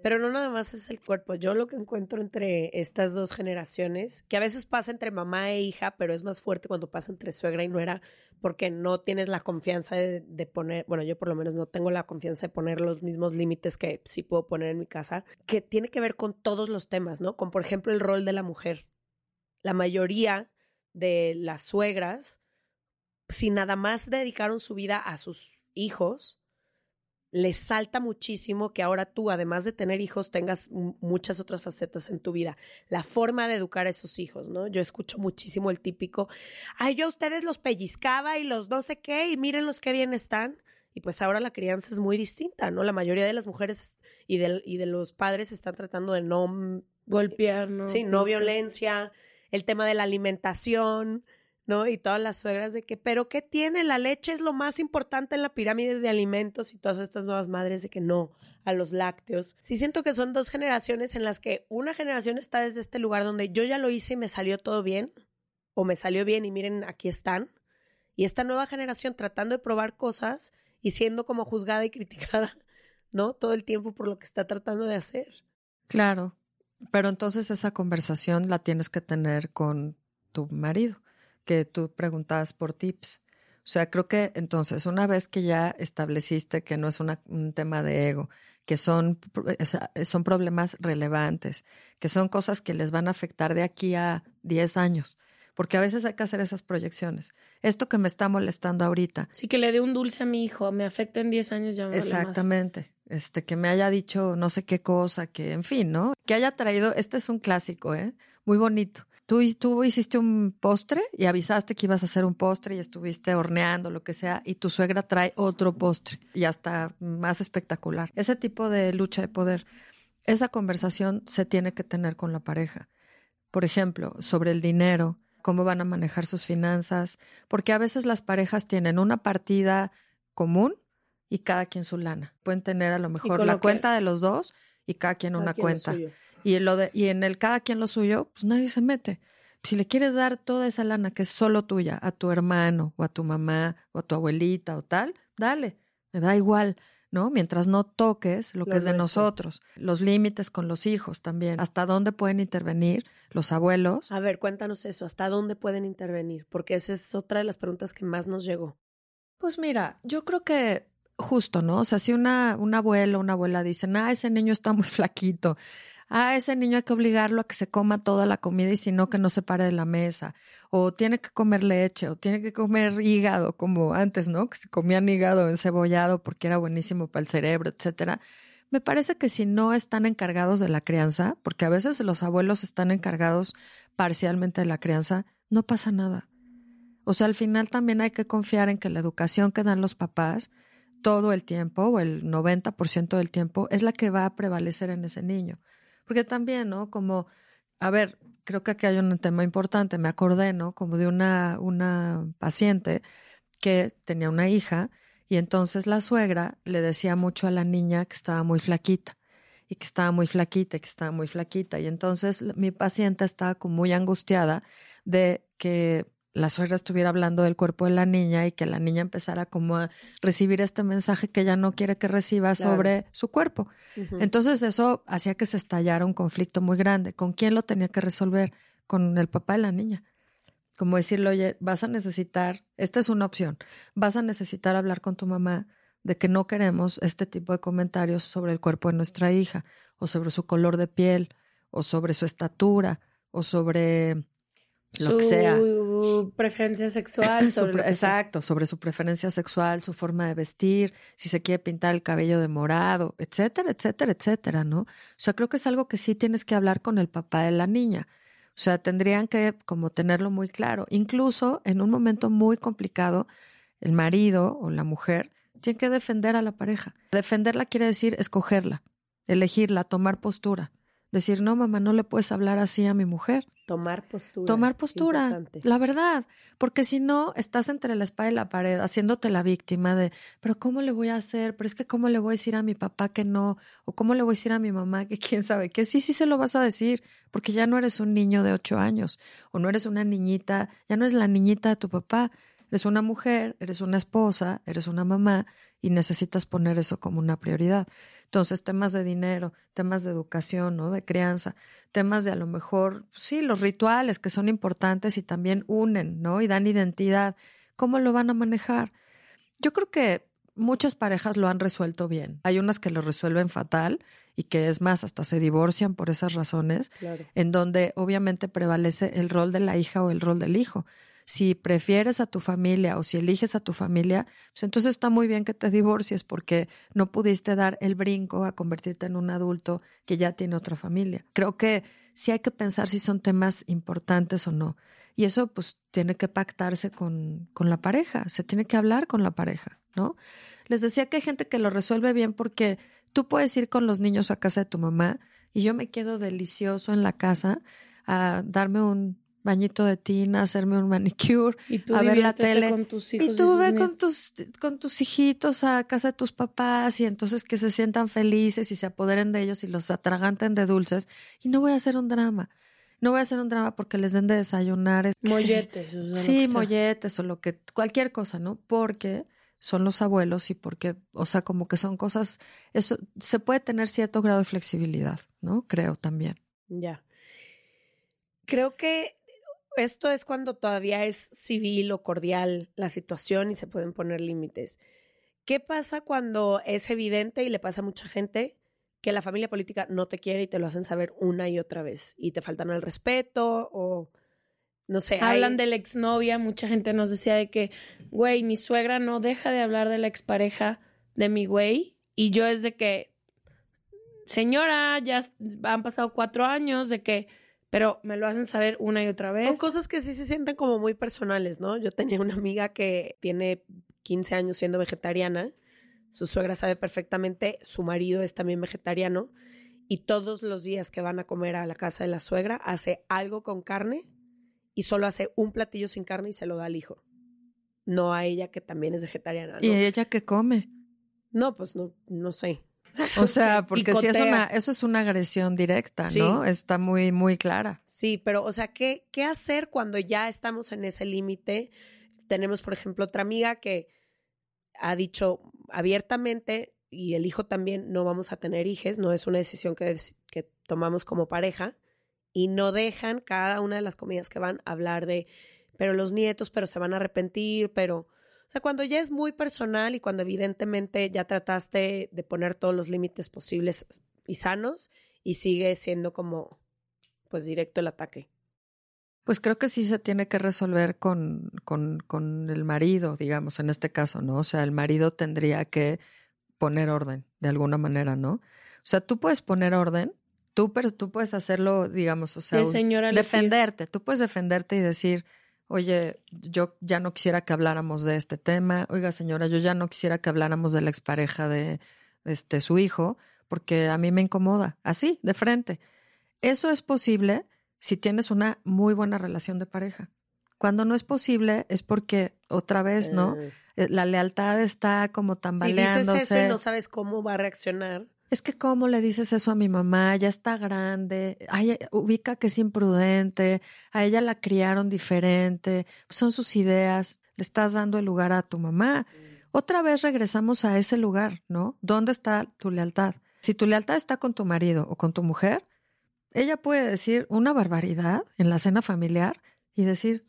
Pero no nada más es el cuerpo. Yo lo que encuentro entre estas dos generaciones, que a veces pasa entre mamá e hija, pero es más fuerte cuando pasa entre suegra y nuera, porque no tienes la confianza de, poner, bueno, yo por lo menos no tengo la confianza de poner los mismos límites que sí puedo poner en mi casa, que tiene que ver con todos los temas, ¿no? Con, por ejemplo, el rol de la mujer. La mayoría de las suegras, si nada más dedicaron su vida a sus hijos, les salta muchísimo que ahora tú, además de tener hijos, tengas muchas otras facetas en tu vida. La forma de educar a esos hijos, ¿no? Yo escucho muchísimo el típico, ay, yo a ustedes los pellizcaba y los no sé qué, y miren los que bien están. Y pues ahora la crianza es muy distinta, ¿no? La mayoría de las mujeres y de, y de los padres están tratando de no golpear, ¿no? Sí, no violencia, el tema de la alimentación, ¿no? Y todas las suegras de que, pero ¿qué tiene? La leche es lo más importante en la pirámide de alimentos y todas estas nuevas madres de que no, a los lácteos. Sí siento que son dos generaciones en las que una generación está desde este lugar donde yo ya lo hice y me salió todo bien, o me salió bien y miren, aquí están. Y esta nueva generación tratando de probar cosas y siendo como juzgada y criticada, ¿no? Todo el tiempo por lo que está tratando de hacer. Claro, pero entonces esa conversación la tienes que tener con tu marido que tú preguntabas por tips. O sea, creo que entonces, una vez que ya estableciste que no es un tema de ego, que son, o sea, son problemas relevantes, que son cosas que les van a afectar de aquí a 10 años, porque a veces hay que hacer esas proyecciones. Esto que me está molestando ahorita. Sí, que le dé un dulce a mi hijo, me afecta en 10 años ya. Exactamente. Este, que me haya dicho no sé qué cosa, que en fin, ¿no? Que haya traído, este es un clásico, ¿eh? Muy bonito Tú, tú hiciste un postre y avisaste que ibas a hacer un postre y estuviste horneando, lo que sea, y tu suegra trae otro postre y hasta más espectacular. Ese tipo de lucha de poder, esa conversación se tiene que tener con la pareja. Por ejemplo, sobre el dinero, cómo van a manejar sus finanzas, porque a veces las parejas tienen una partida común y cada quien su lana. Pueden tener a lo mejor la cuenta de los dos y cada quien una cuenta. Y en, lo de, y en el cada quien lo suyo, pues nadie se mete. Si le quieres dar toda esa lana que es solo tuya a tu hermano o a tu mamá o a tu abuelita o tal, dale, me da igual, ¿no? Mientras no toques lo, que es de nosotros, los límites con los hijos también, hasta dónde pueden intervenir los abuelos. A ver, cuéntanos eso, hasta dónde pueden intervenir, porque esa es otra de las preguntas que más nos llegó. Pues mira, yo creo que justo, ¿no? O sea, si una, un abuelo o una abuela dicen, ah, ese niño está muy flaquito, a ese niño hay que obligarlo a que se coma toda la comida y si no, que no se pare de la mesa, o tiene que comer leche, o tiene que comer hígado, como antes, ¿no? Que se comían hígado encebollado porque era buenísimo para el cerebro, etcétera. Me parece que si no están encargados de la crianza, porque a veces los abuelos están encargados parcialmente de la crianza, no pasa nada. O sea, al final también hay que confiar en que la educación que dan los papás todo el tiempo, o el 90% del tiempo, es la que va a prevalecer en ese niño. Porque también, ¿no? Como, a ver, creo que aquí hay un tema importante. Me acordé, ¿no? Como de una, una paciente que tenía una hija y entonces la suegra le decía mucho a la niña que estaba muy flaquita y que estaba muy flaquita y que estaba muy flaquita. Y entonces mi paciente estaba como muy angustiada de que la suegra estuviera hablando del cuerpo de la niña y que la niña empezara como a recibir este mensaje que ella no quiere que reciba sobre su cuerpo. Entonces eso hacía que se estallara un conflicto muy grande. ¿Con quién lo tenía que resolver? Con el papá de la niña. Como decirle, oye, vas a necesitar, esta es una opción, vas a necesitar hablar con tu mamá de que no queremos este tipo de comentarios sobre el cuerpo de nuestra hija, o sobre su color de piel, o sobre su estatura, o sobre lo que sea. Su preferencia sexual. exacto, sobre su preferencia sexual, su forma de vestir, si se quiere pintar el cabello de morado, etcétera, etcétera, etcétera, ¿no? O sea, creo que es algo que sí tienes que hablar con el papá de la niña. O sea, tendrían que como tenerlo muy claro. Incluso en un momento muy complicado, el marido o la mujer tiene que defender a la pareja. Defenderla quiere decir escogerla, elegirla, tomar postura. Decir, no, mamá, no le puedes hablar así a mi mujer. Tomar postura. Tomar postura, la verdad. Porque si no, estás entre la espada y la pared, haciéndote la víctima de, pero ¿cómo le voy a hacer? Pero es que ¿cómo le voy a decir a mi papá que no? ¿O cómo le voy a decir a mi mamá que quién sabe que sí, sí se lo vas a decir? Porque ya no eres un niño de ocho años, o no eres una niñita, ya no eres la niñita de tu papá. Eres una mujer, eres una esposa, eres una mamá y necesitas poner eso como una prioridad. Entonces, temas de dinero, temas de educación, ¿no? De crianza, temas de a lo mejor, sí, los rituales que son importantes y también unen, ¿no? Y dan identidad. ¿Cómo lo van a manejar? Yo creo que muchas parejas lo han resuelto bien. Hay unas que lo resuelven fatal y que es más, hasta se divorcian por esas razones, en donde obviamente prevalece el rol de la hija o el rol del hijo si prefieres a tu familia o si eliges a tu familia, pues entonces está muy bien que te divorcies porque no pudiste dar el brinco a convertirte en un adulto que ya tiene otra familia. Creo que sí hay que pensar si son temas importantes o no. Y eso pues tiene que pactarse con, con la pareja, se tiene que hablar con la pareja, ¿no? Les decía que hay gente que lo resuelve bien porque tú puedes ir con los niños a casa de tu mamá y yo me quedo delicioso en la casa a darme un bañito de tina, hacerme un manicure, a ver la tele. Con tus hijos y tú ve con tus, con tus hijitos a casa de tus papás y entonces que se sientan felices y se apoderen de ellos y los atraganten de dulces. Y no voy a hacer un drama. No voy a hacer un drama porque les den de desayunar. Molletes. sí, molletes o lo que, cualquier cosa, ¿no? Porque son los abuelos y porque, o sea, como que son cosas, eso, se puede tener cierto grado de flexibilidad, ¿no? Creo también. Ya. Creo que esto es cuando todavía es civil o cordial la situación y se pueden poner límites. ¿Qué pasa cuando es evidente y le pasa a mucha gente que la familia política no te quiere y te lo hacen saber una y otra vez y te faltan el respeto o no sé. Hablan de la exnovia, mucha gente nos decía de que, güey, mi suegra no deja de hablar de la expareja de mi güey y yo es de que, señora, ya han pasado cuatro años de que pero me lo hacen saber una y otra vez. O cosas que sí se sienten como muy personales, ¿no? Yo tenía una amiga que tiene 15 años siendo vegetariana, su suegra sabe perfectamente, su marido es también vegetariano, y todos los días que van a comer a la casa de la suegra hace algo con carne y solo hace un platillo sin carne y se lo da al hijo. No a ella que también es vegetariana. ¿Y ella que come? No, pues no, no sé. O sea, porque si es una, eso es una agresión directa, ¿no? Está muy, muy clara. Sí, pero, o sea, ¿qué, qué hacer cuando ya estamos en ese límite? Tenemos, por ejemplo, otra amiga que ha dicho abiertamente, y el hijo también, no vamos a tener hijos, no es una decisión que, que tomamos como pareja, y no dejan cada una de las comidas que van a hablar de, pero los nietos, pero se van a arrepentir, pero sea, cuando ya es muy personal y cuando evidentemente ya trataste de poner todos los límites posibles y sanos y sigue siendo como, pues directo el ataque. Pues creo que sí se tiene que resolver con, con, con el marido, digamos, en este caso, ¿no? O sea, el marido tendría que poner orden de alguna manera, ¿no? O sea, tú puedes poner orden, tú, pero tú puedes hacerlo, digamos, o sea, defenderte, tú puedes defenderte y decir, oye, yo ya no quisiera que habláramos de este tema, oiga señora, yo ya no quisiera que habláramos de la expareja de este, su hijo, porque a mí me incomoda, así, de frente. Eso es posible si tienes una muy buena relación de pareja. Cuando no es posible es porque otra vez, ¿no? Eh, Eh, La lealtad está como si tambaleándose. dices eso y no sabes cómo va a reaccionar. Es que cómo le dices eso a mi mamá, ya está grande, ay, ubica que es imprudente, a ella la criaron diferente, son sus ideas, le estás dando el lugar a tu mamá. Otra vez regresamos a ese lugar, ¿no? ¿Dónde está tu lealtad? Si tu lealtad está con tu marido o con tu mujer, ella puede decir una barbaridad en la cena familiar y decir,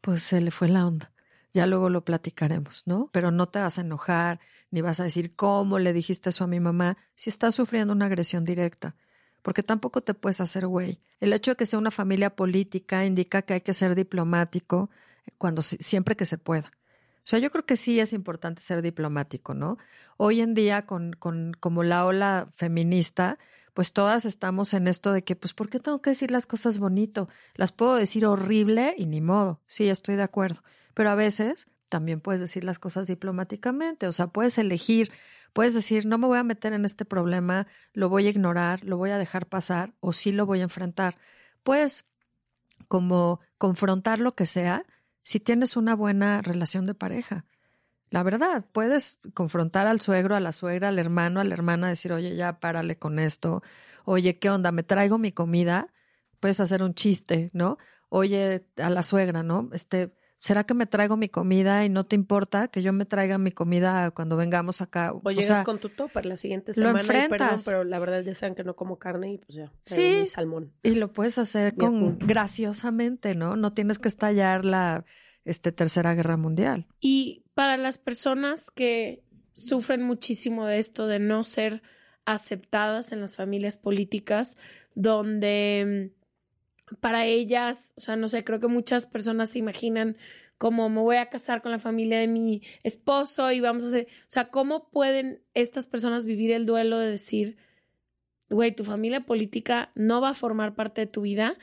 pues se le fue la onda. Ya luego lo platicaremos, ¿no? Pero no te vas a enojar ni vas a decir cómo le dijiste eso a mi mamá si estás sufriendo una agresión directa, porque tampoco te puedes hacer güey. El hecho de que sea una familia política indica que hay que ser diplomático cuando si- siempre que se pueda. O sea, yo creo que sí es importante ser diplomático, ¿no? Hoy en día, con, con como la ola feminista, pues todas estamos en esto de que, pues, ¿por qué tengo que decir las cosas bonito? Las puedo decir horrible y ni modo. Sí, estoy de acuerdo. Pero a veces también puedes decir las cosas diplomáticamente. O sea, puedes elegir, puedes decir, no me voy a meter en este problema, lo voy a ignorar, lo voy a dejar pasar o sí lo voy a enfrentar. Puedes como confrontar lo que sea si tienes una buena relación de pareja. La verdad, puedes confrontar al suegro, a la suegra, al hermano, a la hermana, decir, oye, ya párale con esto. Oye, ¿qué onda? ¿Me traigo mi comida? Puedes hacer un chiste, ¿no? Oye, a la suegra, ¿no? Este, ¿será que me traigo mi comida y no te importa que yo me traiga mi comida cuando vengamos acá? O llegas con tu topper la siguiente lo semana y perdón, enfrentas. pero la verdad ya saben que no como carne y pues ya. Sí. salmón. Y lo puedes hacer con graciosamente, ¿no? No tienes que estallar la este, tercera guerra mundial. Y para las personas que sufren muchísimo de esto, de no ser aceptadas en las familias políticas, donde mm, para ellas, o sea, no sé, creo que muchas personas se imaginan como me voy a casar con la familia de mi esposo y vamos a hacer, o sea, ¿cómo pueden estas personas vivir el duelo de decir, güey, tu familia política no va a formar parte de tu vida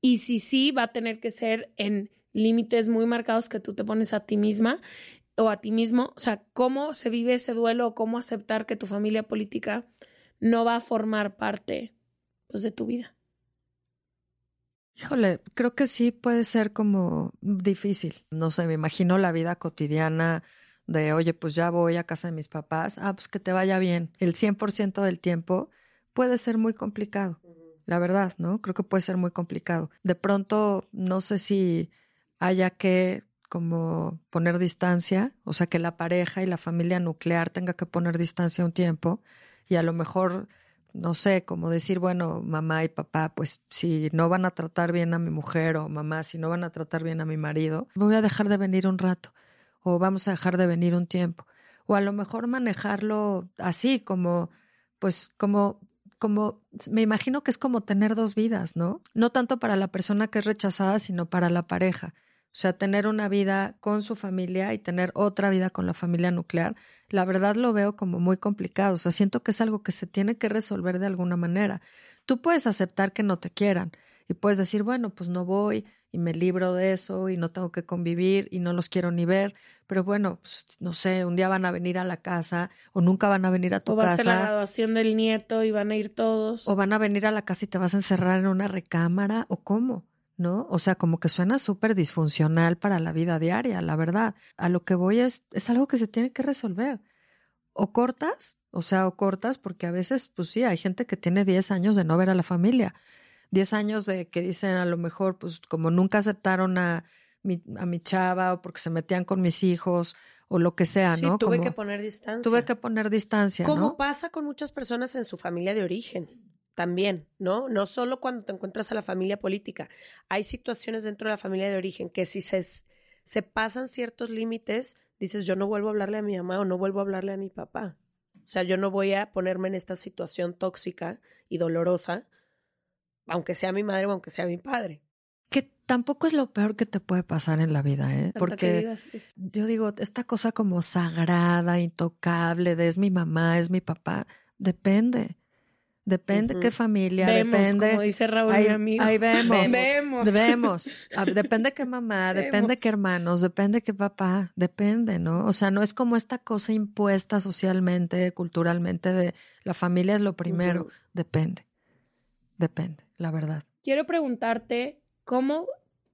y si sí, va a tener que ser en límites muy marcados que tú te pones a ti misma o a ti mismo. O sea, ¿cómo se vive ese duelo o cómo aceptar que tu familia política no va a formar parte pues, de tu vida? Híjole, creo que sí puede ser como difícil. No sé, me imagino la vida cotidiana de, oye, pues ya voy a casa de mis papás, ah, pues que te vaya bien. El 100% del tiempo puede ser muy complicado, la verdad, ¿no? Creo que puede ser muy complicado. De pronto, no sé si haya que como poner distancia, o sea, que la pareja y la familia nuclear tenga que poner distancia un tiempo y a lo mejor no sé, como decir, bueno, mamá y papá, pues si no van a tratar bien a mi mujer o mamá, si no van a tratar bien a mi marido, voy a dejar de venir un rato o vamos a dejar de venir un tiempo. O a lo mejor manejarlo así, como, pues, como, como, me imagino que es como tener dos vidas, ¿no? No tanto para la persona que es rechazada, sino para la pareja. O sea, tener una vida con su familia y tener otra vida con la familia nuclear, la verdad lo veo como muy complicado. O sea, siento que es algo que se tiene que resolver de alguna manera. Tú puedes aceptar que no te quieran y puedes decir, bueno, pues no voy y me libro de eso y no tengo que convivir y no los quiero ni ver. Pero bueno, pues, no sé, un día van a venir a la casa o nunca van a venir a tu O va a ser la casa. graduación del nieto y van a ir todos. O van a venir a la casa y te vas a encerrar en una recámara o cómo. ¿No? O sea, como que suena súper disfuncional para la vida diaria, la verdad. A lo que voy es, es algo que se tiene que resolver. O cortas, o sea, o cortas, porque a veces, pues sí, hay gente que tiene 10 años de no ver a la familia. 10 años de que dicen a lo mejor, pues como nunca aceptaron a mi, a mi chava o porque se metían con mis hijos o lo que sea, Sí, ¿no? tuve Como que poner distancia. tuve que poner distancia, Como ¿no? pasa con muchas personas en su familia de origen también, ¿no? No solo cuando te encuentras a la familia política. Hay situaciones dentro de la familia de origen que si se, se pasan ciertos límites, dices, yo no vuelvo a hablarle a mi mamá o no vuelvo a hablarle a mi papá. O sea, yo no voy a ponerme en esta situación tóxica y dolorosa, aunque sea mi madre o aunque sea mi padre. Que tampoco es lo peor que te puede pasar en la vida, ¿eh? Hasta Porque digas, es- yo digo, esta cosa como sagrada, intocable, de es mi mamá, es mi papá, depende. Depende qué familia, vemos, depende. como dice Raúl, ahí, mi amigo. ahí vemos. Vemos. Vemos. A- Depende qué mamá, depende Vemos. qué hermanos, depende qué papá, depende, ¿no? O sea, no es como esta cosa impuesta socialmente, culturalmente de la familia es lo primero. Depende. Depende, la verdad. quiero preguntarte cómo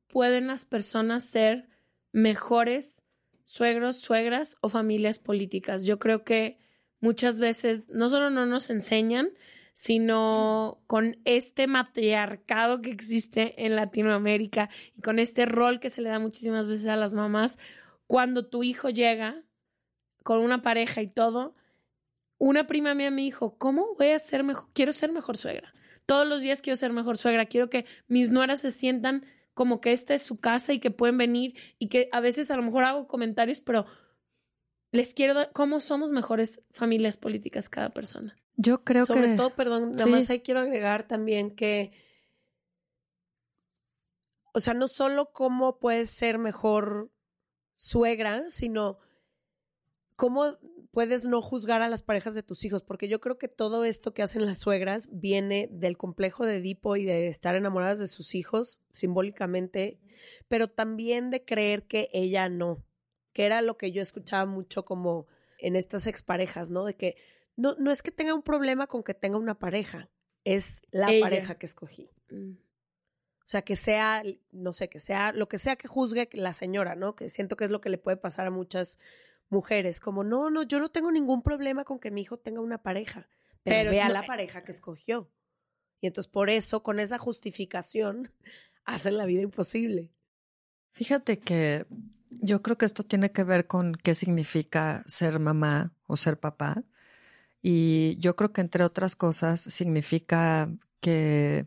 pueden las personas ser mejores suegros, suegras o familias políticas. Yo creo que muchas veces no solo no nos enseñan, sino con este matriarcado que existe en Latinoamérica y con este rol que se le da muchísimas veces a las mamás, cuando tu hijo llega con una pareja y todo, una prima mía me dijo, ¿cómo voy a ser mejor? Quiero ser mejor suegra. Todos los días quiero ser mejor suegra. Quiero que mis nueras se sientan como que esta es su casa y que pueden venir y que a veces a lo mejor hago comentarios, pero les quiero dar cómo somos mejores familias políticas cada persona. Yo creo Sobre que. todo, perdón, nada Sí. más ahí quiero agregar también que, o sea, no solo cómo puedes ser mejor suegra, sino cómo puedes no juzgar a las parejas de tus hijos, porque yo creo que todo esto que hacen las suegras viene del complejo de Edipo y de estar enamoradas de sus hijos simbólicamente, pero también de creer que ella no, que era lo que yo escuchaba mucho como en estas exparejas, ¿no? De que no, no es que tenga un problema con que tenga una pareja, es la Ella. pareja que escogí. Mm. O sea, que sea, no sé, que sea lo que sea que juzgue la señora, ¿no? Que siento que es lo que le puede pasar a muchas mujeres, como, no, no, yo no tengo ningún problema con que mi hijo tenga una pareja, pero, Pero vea no- la pareja que escogió. Y entonces por eso, con esa justificación, hacen la vida imposible. Fíjate que yo creo que esto tiene que ver con qué significa ser mamá o ser papá. Y yo creo que entre otras cosas significa que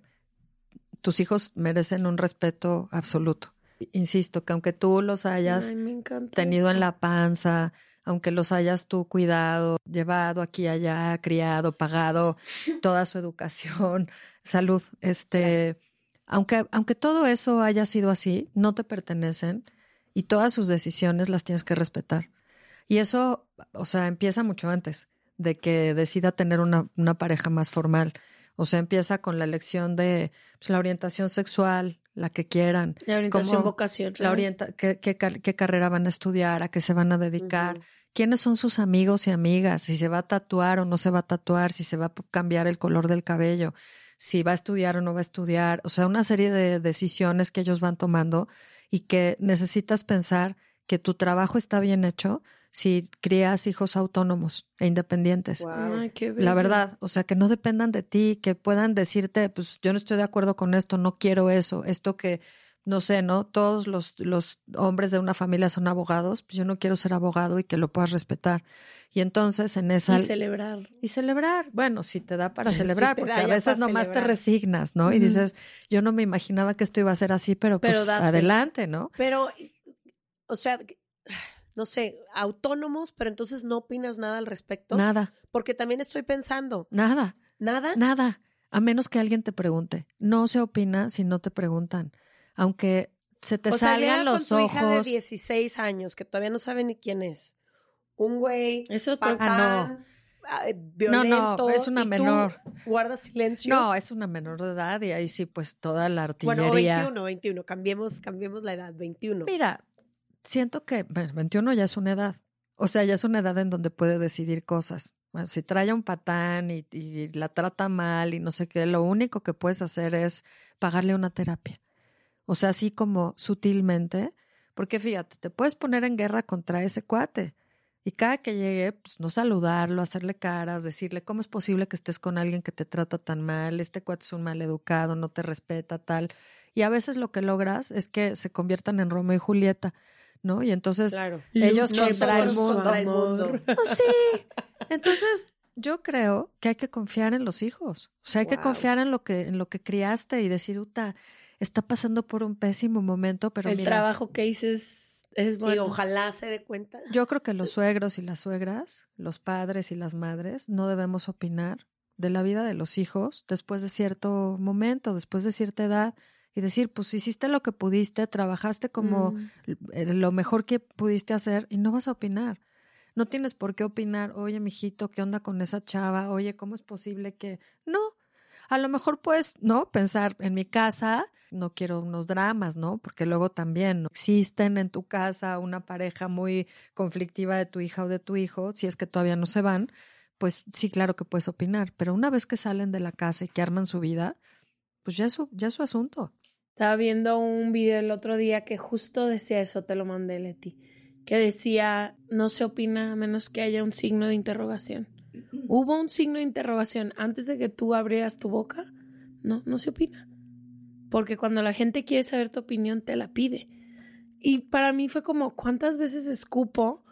tus hijos merecen un respeto absoluto. Insisto, que aunque tú los hayas Ay, tenido en la panza, aunque los hayas tú cuidado, llevado aquí allá, criado, pagado toda su educación, salud, este, aunque, aunque todo eso haya sido así, no te pertenecen y todas sus decisiones las tienes que respetar. Y eso, o sea, empieza mucho antes de que decida tener una, una pareja más formal. O sea, empieza con la elección de pues, la orientación sexual, la que quieran, La orientación vocación. la orienta qué, qué car- qué carrera van a estudiar, a qué se van a dedicar, quiénes son sus amigos y amigas, si se va a tatuar o no se va a tatuar, si se va a cambiar el color del cabello, si va a estudiar o no va a estudiar, o sea, una serie de decisiones que ellos van tomando y que necesitas pensar que tu trabajo está bien hecho si crías hijos autónomos e independientes. Wow. Ay, qué La verdad, o sea, que no dependan de ti, que puedan decirte, pues yo no estoy de acuerdo con esto, no quiero eso, esto que, no sé, ¿no? Todos los, los hombres de una familia son abogados, pues yo no quiero ser abogado y que lo puedas respetar. Y entonces en esa... Y celebrar. y celebrar, bueno, si te da para celebrar, te porque da a veces nomás te celebrar. resignas, ¿no? Y dices, yo no me imaginaba que esto iba a ser así, pero pues date. adelante, ¿no? Pero, o sea, no sé, autónomos, pero entonces no opinas nada al respecto. Nada, Porque también estoy pensando, nada. ¿nada? Nada, a menos que alguien te pregunte. No se opina si no te preguntan. Aunque se te o sea, salgan llega los con tu hija de ojos. 16 años, que todavía no sabe ni quién es. Un güey Eso otro- patán, ah, eh, No, violento. no, es una menor. guardas silencio. No, es una menor de edad y ahí sí, pues toda la bueno, artillería. 21, 21. Cambiemos, cambiemos la edad, 21. Mira, siento que bueno, 21 ya es una edad. O sea, ya es una edad en donde puede decidir cosas. Bueno, si trae a un patán y, y la trata mal y no sé qué, lo único que puedes hacer es pagarle una terapia. O sea, así como sutilmente, porque fíjate, te puedes poner en guerra contra ese cuate. Y cada que llegue, pues no saludarlo, hacerle caras, decirle cómo es posible que estés con alguien que te trata tan mal, este cuate es un mal educado, no te respeta, tal. Y a veces lo que logras es que se conviertan en Romeo y Julieta, ¿no? Y entonces Claro. ellos contra el mundo. Contra el amor. mundo. Pues sí. Entonces, yo creo que hay que confiar en los hijos. O sea, hay que confiar en lo que, en lo que criaste y decir, Uta, está pasando por un pésimo momento, pero el mira, trabajo que hices es Sí, bueno. ojalá se dé cuenta. yo creo que los suegros y las suegras, los padres y las madres, no debemos opinar de la vida de los hijos después de cierto momento, después de cierta edad, y decir, pues hiciste lo que pudiste, trabajaste como Mm. eh, lo mejor que pudiste hacer y no vas a opinar. No tienes por qué opinar, oye, mijito, ¿qué onda con esa chava? Oye, ¿cómo es posible que...? No, a lo mejor puedes, ¿no? Pensar en mi casa, no quiero unos dramas, ¿no? Porque luego también ¿no? existen en tu casa una pareja muy conflictiva de tu hija o de tu hijo, si es que todavía no se van, pues sí, claro que puedes opinar, pero una vez que salen de la casa y que arman su vida, pues ya es su, ya es su asunto. Estaba viendo un video el otro día que justo decía eso, te lo mandé, Leti, que decía, no se opina a menos que haya un signo de interrogación. Hubo un signo de interrogación antes de que tú abrieras tu boca. No, no se opina. Porque cuando la gente quiere saber tu opinión, te la pide. Y para mí fue como, ¿cuántas veces escupo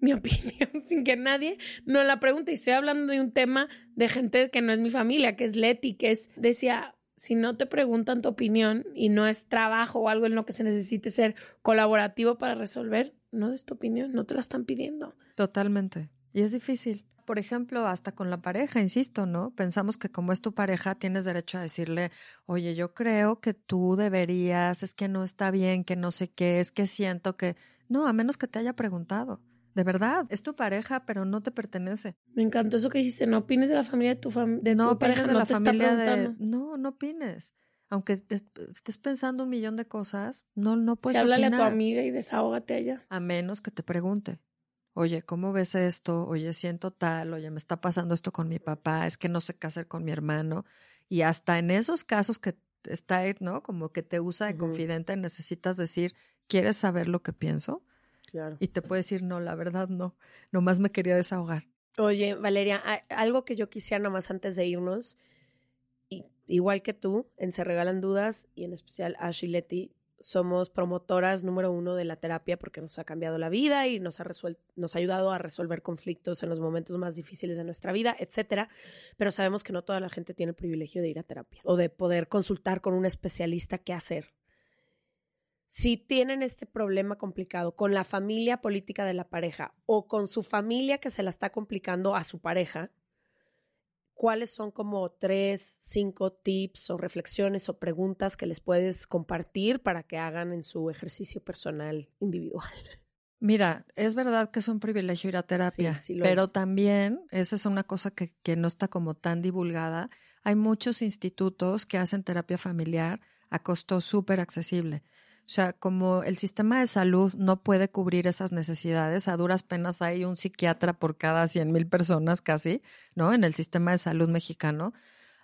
mi opinión sin que nadie no la pregunte? Y estoy hablando de un tema de gente que no es mi familia, que es Leti, que es, decía, si no te preguntan tu opinión y no es trabajo o algo en lo que se necesite ser colaborativo para resolver, no des tu opinión, no te la están pidiendo. Totalmente. Y es difícil. Por ejemplo, hasta con la pareja, insisto, ¿no? Pensamos que como es tu pareja, tienes derecho a decirle, oye, yo creo que tú deberías, es que no está bien, que no sé qué, es que siento que... No, a menos que te haya preguntado. De verdad, es tu pareja, pero no te pertenece. Me encantó eso que dijiste, no opines de la familia de tu, fam de no tu pareja, de no la te familia está de... No, no opines. Aunque estés, pensando un millón de cosas, no, no puedes Sí, háblale a tu opinar. amiga y desahógate a ella. A menos que te pregunte. Oye, ¿cómo ves esto? Oye, siento tal, oye, me está pasando esto con mi papá, es que no sé qué hacer con mi hermano. Y hasta en esos casos que está, ¿no? Como que te usa de confidente, necesitas decir, ¿quieres saber lo que pienso? Claro. Y te puede decir, no, la verdad no, nomás me quería desahogar. Oye, Valeria, algo que yo quisiera nomás antes de irnos, y, igual que tú, en Se Regalan Dudas y en especial Ash y Leti, somos promotoras número uno de la terapia porque nos ha cambiado la vida y nos ha, resuel- nos ha ayudado a resolver conflictos en los momentos más difíciles de nuestra vida, etcétera. Pero sabemos que no toda la gente tiene el privilegio de ir a terapia o de poder consultar con un especialista qué hacer. Si tienen este problema complicado con la familia política de la pareja o con su familia que se la está complicando a su pareja, ¿cuáles son como tres, cinco tips o reflexiones o preguntas que les puedes compartir para que hagan en su ejercicio personal individual? Mira, es verdad que es un privilegio ir a terapia, sí pero es. también, esa es una cosa que, que no está como tan divulgada, hay muchos institutos que hacen terapia familiar a costo súper accesible. O sea, como el sistema de salud no puede cubrir esas necesidades, a duras penas hay un psiquiatra por cada 100 mil personas casi, ¿no? En el sistema de salud mexicano.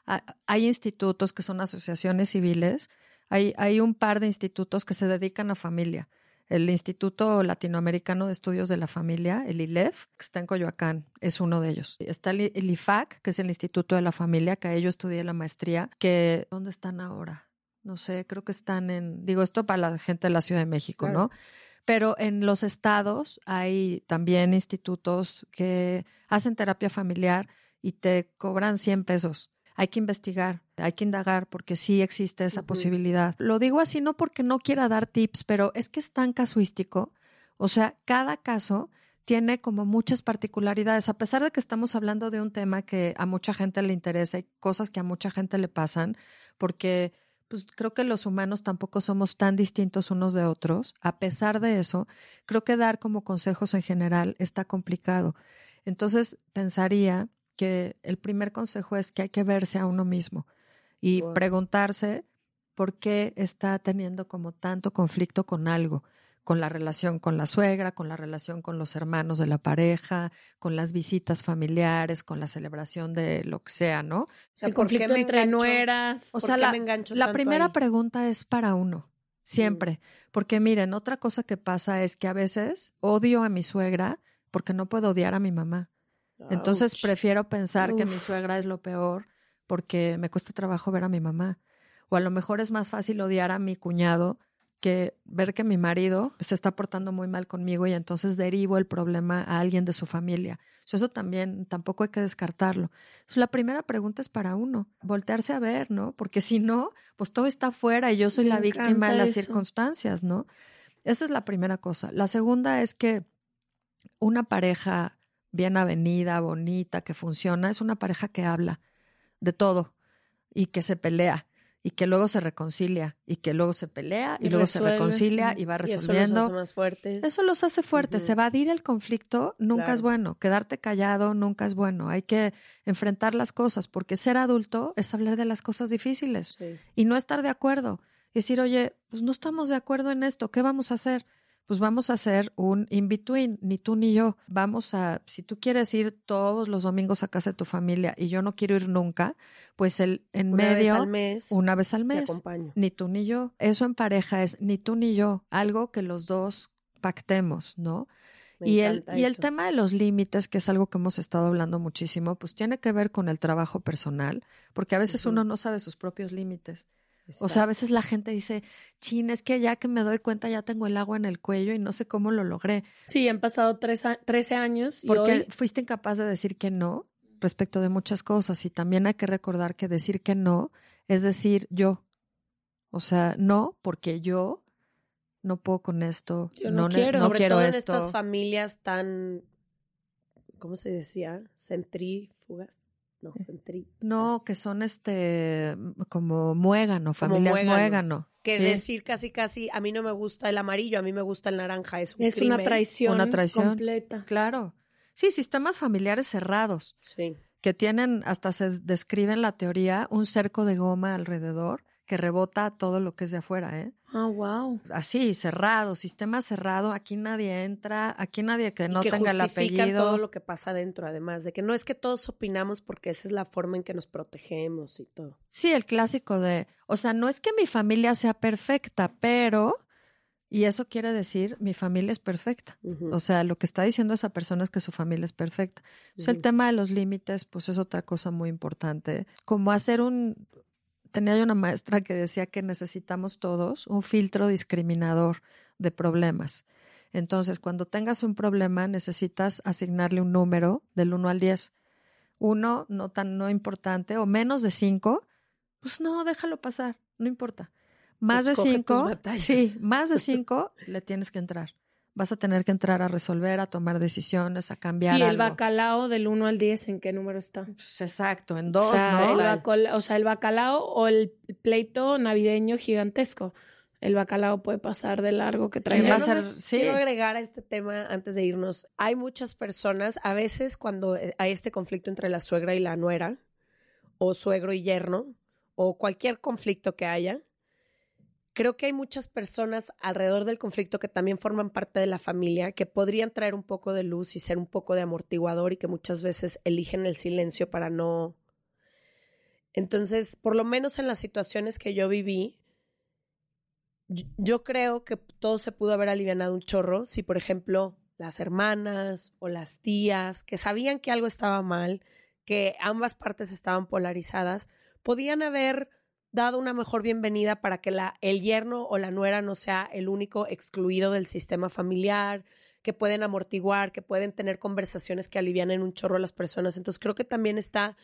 Ha- Hay institutos que son asociaciones civiles, hay, hay un par de institutos que se dedican a familia. El Instituto Latinoamericano de Estudios de la Familia, el ILEF, que está en Coyoacán, es uno de ellos. Está el, IFAC, que es el Instituto de la Familia, que ahí yo estudié la maestría, que ¿dónde están ahora? No sé, creo que están en, digo esto para la gente de la Ciudad de México, Claro. ¿no? Pero en los estados hay también institutos que hacen terapia familiar y te cobran 100 pesos. Hay que investigar, hay que indagar porque sí existe esa posibilidad. Lo digo así no porque no quiera dar tips, pero es que es tan casuístico. O sea, cada caso tiene como muchas particularidades, a pesar de que estamos hablando de un tema que a mucha gente le interesa y cosas que a mucha gente le pasan, porque pues creo que los humanos tampoco somos tan distintos unos de otros. A pesar de eso, creo que dar como consejos en general está complicado. Entonces, pensaría que el primer consejo es que hay que verse a uno mismo y Wow. preguntarse por qué está teniendo como tanto conflicto con algo, con la relación con la suegra, con la relación con los hermanos de la pareja, con las visitas familiares, con la celebración de lo que sea, ¿no? O sea, el ¿por qué conflicto me entre nueras. O ¿Por sea, la, me engancho la primera ahí? pregunta es para uno, siempre. Porque miren, otra cosa que pasa es que a veces odio a mi suegra porque no puedo odiar a mi mamá. Entonces prefiero pensar que mi suegra es lo peor porque me cuesta trabajo ver a mi mamá. O a lo mejor es más fácil odiar a mi cuñado que ver que mi marido se está portando muy mal conmigo y entonces derivo el problema a alguien de su familia. Eso también tampoco hay que descartarlo. Entonces, la primera pregunta es para uno, voltearse a ver, ¿no? Porque si no, pues todo está afuera y yo soy Me la víctima de las eso. circunstancias, ¿no? Esa es la primera cosa. La segunda es que una pareja bien avenida, bonita, que funciona, es una pareja que habla de todo y que se pelea y que luego se reconcilia y que luego se pelea y, Y luego se reconcilia y va Y eso los resolviendo. hace más fuertes. Eso los hace fuertes. Se Evadir el conflicto nunca es bueno. Quedarte callado nunca es bueno. Hay que enfrentar las cosas porque ser adulto es hablar de las cosas difíciles Sí. y no estar de acuerdo. Y decir, oye, pues no estamos de acuerdo en esto, ¿qué vamos a hacer? Pues vamos a hacer un in-between, ni tú ni yo. Vamos a, si tú quieres ir todos los domingos a casa de tu familia y yo no quiero ir nunca, pues el en Una vez medio, al mes una vez al mes, acompaño. ni tú ni yo. Eso en pareja es ni tú ni yo, algo que los dos pactemos, ¿no? Me Y el, y el tema de los límites, que es algo que hemos estado hablando muchísimo, pues tiene que ver con el trabajo personal, porque a veces uno no sabe sus propios límites. O sea, a veces la gente dice, chin, es que ya que me doy cuenta ya tengo el agua en el cuello y no sé cómo lo logré. Sí, han pasado tres a- 13 años y Porque hoy fuiste incapaz de decir que no respecto de muchas cosas. Y también hay que recordar que decir que no es decir yo. O sea, no, porque yo no puedo con esto. Yo no quiero. no Sobre quiero todo en estas familias tan, ¿cómo se decía? Centrífugas. No, centrí. No, que son este como muégano, familias muéganos. muégano. Que Sí. decir casi casi, a mí no me gusta el amarillo, a mí me gusta el naranja, es un es una traición, Una traición. completa. Claro. Sí, sistemas familiares cerrados. Sí. que tienen, hasta se describe en la teoría, un cerco de goma alrededor que rebota todo lo que es de afuera, ¿eh? Ah, wow. Así, cerrado, sistema cerrado, aquí nadie entra, aquí nadie que Y no que tenga el apellido. todo lo que pasa dentro, además de que no es que todos opinamos porque esa es la forma en que nos protegemos y todo. Sí, el clásico de, o sea, no es que mi familia sea perfecta, pero, y eso quiere decir, mi familia es perfecta. O sea, lo que está diciendo esa persona es que su familia es perfecta. Entonces, el Ujú. tema de los límites, pues es otra cosa muy importante. Como hacer un... Tenía yo una maestra que decía que necesitamos todos un filtro discriminador de problemas. Entonces, cuando tengas un problema, necesitas asignarle un número del 1 al 10. Uno, no tan no importante, o menos de 5, pues no, déjalo pasar, no importa. Más de Escoge tus 5, batallas. sí, más de 5 le tienes que entrar. Vas a tener que entrar a resolver, a tomar decisiones, a cambiar Sí, el algo. bacalao del 1 al 10, ¿en qué número está? Pues exacto, en dos, o, sea, ¿no? el bacala- o sea, el bacalao o el pleito navideño gigantesco. El bacalao puede pasar de largo que ¿Quién trae. va a Yo ser- sí. Quiero agregar a este tema antes de irnos. Hay muchas personas, a veces cuando eh, hay este conflicto entre la suegra y la nuera, o suegro y yerno, o cualquier conflicto que haya, creo que hay muchas personas alrededor del conflicto que también forman parte de la familia, que podrían traer un poco de luz y ser un poco de amortiguador y que muchas veces eligen el silencio para no... Entonces, por lo menos en las situaciones que yo viví, yo- creo que todo se pudo haber alivianado un chorro si, por ejemplo, las hermanas o las tías que sabían que algo estaba mal, que ambas partes estaban polarizadas, podían haber dado una mejor bienvenida para que el yerno o la nuera no sea el único excluido del sistema familiar, que pueden amortiguar, que pueden tener conversaciones que alivianen un chorro a las personas. Entonces creo que también está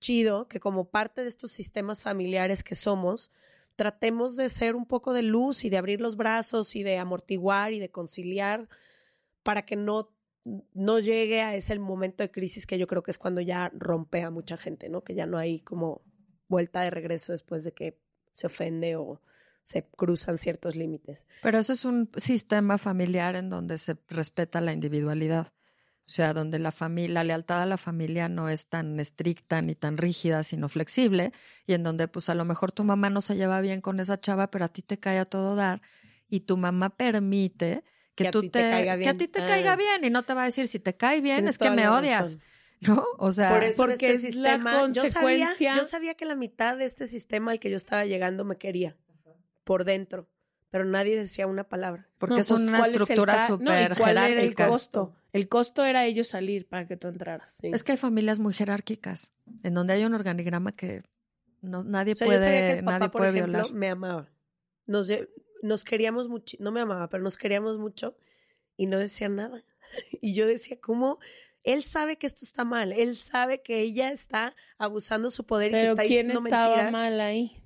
chido que como parte de estos sistemas familiares que somos, tratemos de ser un poco de luz y de abrir los brazos y de amortiguar y de conciliar para que no, no llegue a ese momento de crisis que yo creo que es cuando ya rompe a mucha gente, ¿no? Que ya no hay como vuelta de regreso después de que se ofende o se cruzan ciertos límites. Pero eso es un sistema familiar en donde se respeta la individualidad. O sea, donde la familia, la lealtad a la familia no es tan estricta ni tan rígida, sino flexible, y en donde pues a lo mejor tu mamá no se lleva bien con esa chava, pero a ti te cae a todo dar, y tu mamá permite que, Que a tú ti te caiga que a bien. ti te Ah. caiga bien, y no te va a decir si te cae bien, Tienes es que me odias, razón. ¿No? O sea, Por eso porque este es la sistema, yo sabía, consecuencia- yo sabía que la mitad de este sistema al que yo estaba llegando me quería por dentro, pero nadie decía una palabra. porque No, es pues, una ¿cuál es el estructura no, ¿y súper cuál era el jerárquica. costo? El costo era ellos salir para que tú entraras. Sí. Es que hay familias muy jerárquicas, en donde hay un organigrama que no, nadie O sea, yo sabía que puede, el papá, nadie por puede ejemplo, violar. me amaba. Nos, nos queríamos mucho, no me amaba, pero nos queríamos mucho y no decía nada. Y yo decía, ¿cómo? Él sabe que esto está mal, él sabe que ella está abusando su poder y que Pero está ¿quién diciendo estaba mentiras. mal ahí?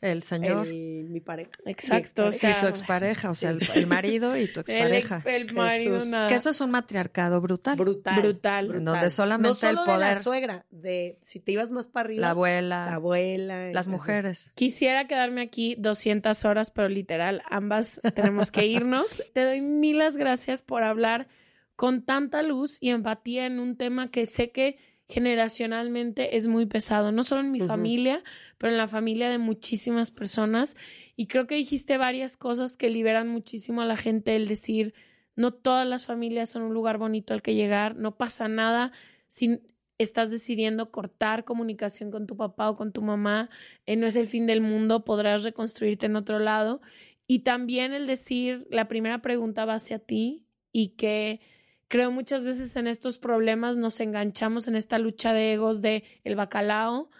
El señor El- mi pareja. Exacto, Mi o sea, y tu expareja, o sea, el, el marido y tu El, expareja. ex, el marido, Jesús. nada. Que eso es un matriarcado brutal. Brutal. Brutal. En donde solamente no solo el de la poder- suegra, de si te ibas más para arriba, la abuela, la abuela, las mujeres. Quisiera quedarme aquí 200 horas, pero literal, ambas tenemos que irnos. Te doy mil las gracias por hablar con tanta luz y empatía en un tema que sé que generacionalmente es muy pesado, no solo en mi familia, pero en la familia de muchísimas personas. Y creo que dijiste varias cosas que liberan muchísimo a la gente, el decir, no todas las familias son un lugar bonito al que llegar, no pasa nada si estás decidiendo cortar comunicación con tu papá o con tu mamá, eh, no es el fin del mundo, podrás reconstruirte en otro lado. Y también el decir, la primera pregunta va hacia ti y que creo muchas veces en estos problemas nos enganchamos en esta lucha de egos de el bacalao,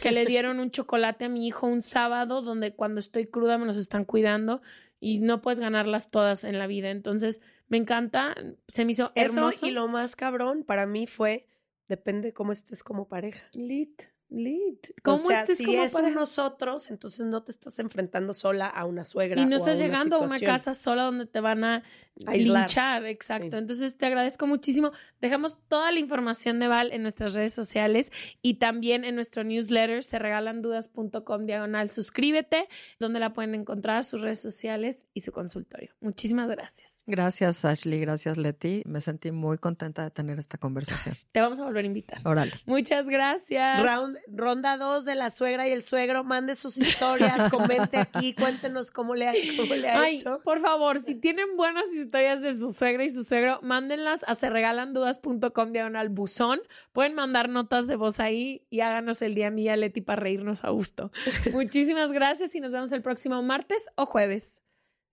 que le dieron un chocolate a mi hijo un sábado donde cuando estoy cruda me los están cuidando y no puedes ganarlas todas en la vida. Entonces, me encanta, se me hizo hermoso. Eso y lo más cabrón para mí fue, depende cómo estés como pareja. Lit. Lit. ¿Cómo o sea, si es nosotros, entonces no te estás enfrentando sola a una suegra. Y no estás llegando a una casa sola donde te van a linchar, exacto. Entonces te agradezco muchísimo. Dejamos toda la información de Val en nuestras redes sociales y también en nuestro newsletter, se regalan dudas.com diagonal. Suscríbete, donde la pueden encontrar, sus redes sociales y su consultorio. Muchísimas gracias. Gracias, Ashley. Gracias, Leti. Me sentí muy contenta de tener esta conversación. Te vamos a volver a invitar. Órale. Muchas gracias. ronda 2 de la suegra y el suegro. Mande sus historias, comente aquí, cuéntenos cómo le ha, cómo le ha Ay, Por favor, si tienen buenas historias, historias de su suegra y su suegro, mándenlas a serregalandudas.com diagonal buzón. Pueden mandar notas de voz ahí y háganos el día a mí y a Leti para reírnos a gusto. Muchísimas gracias y nos vemos el próximo martes o jueves.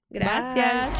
Gracias.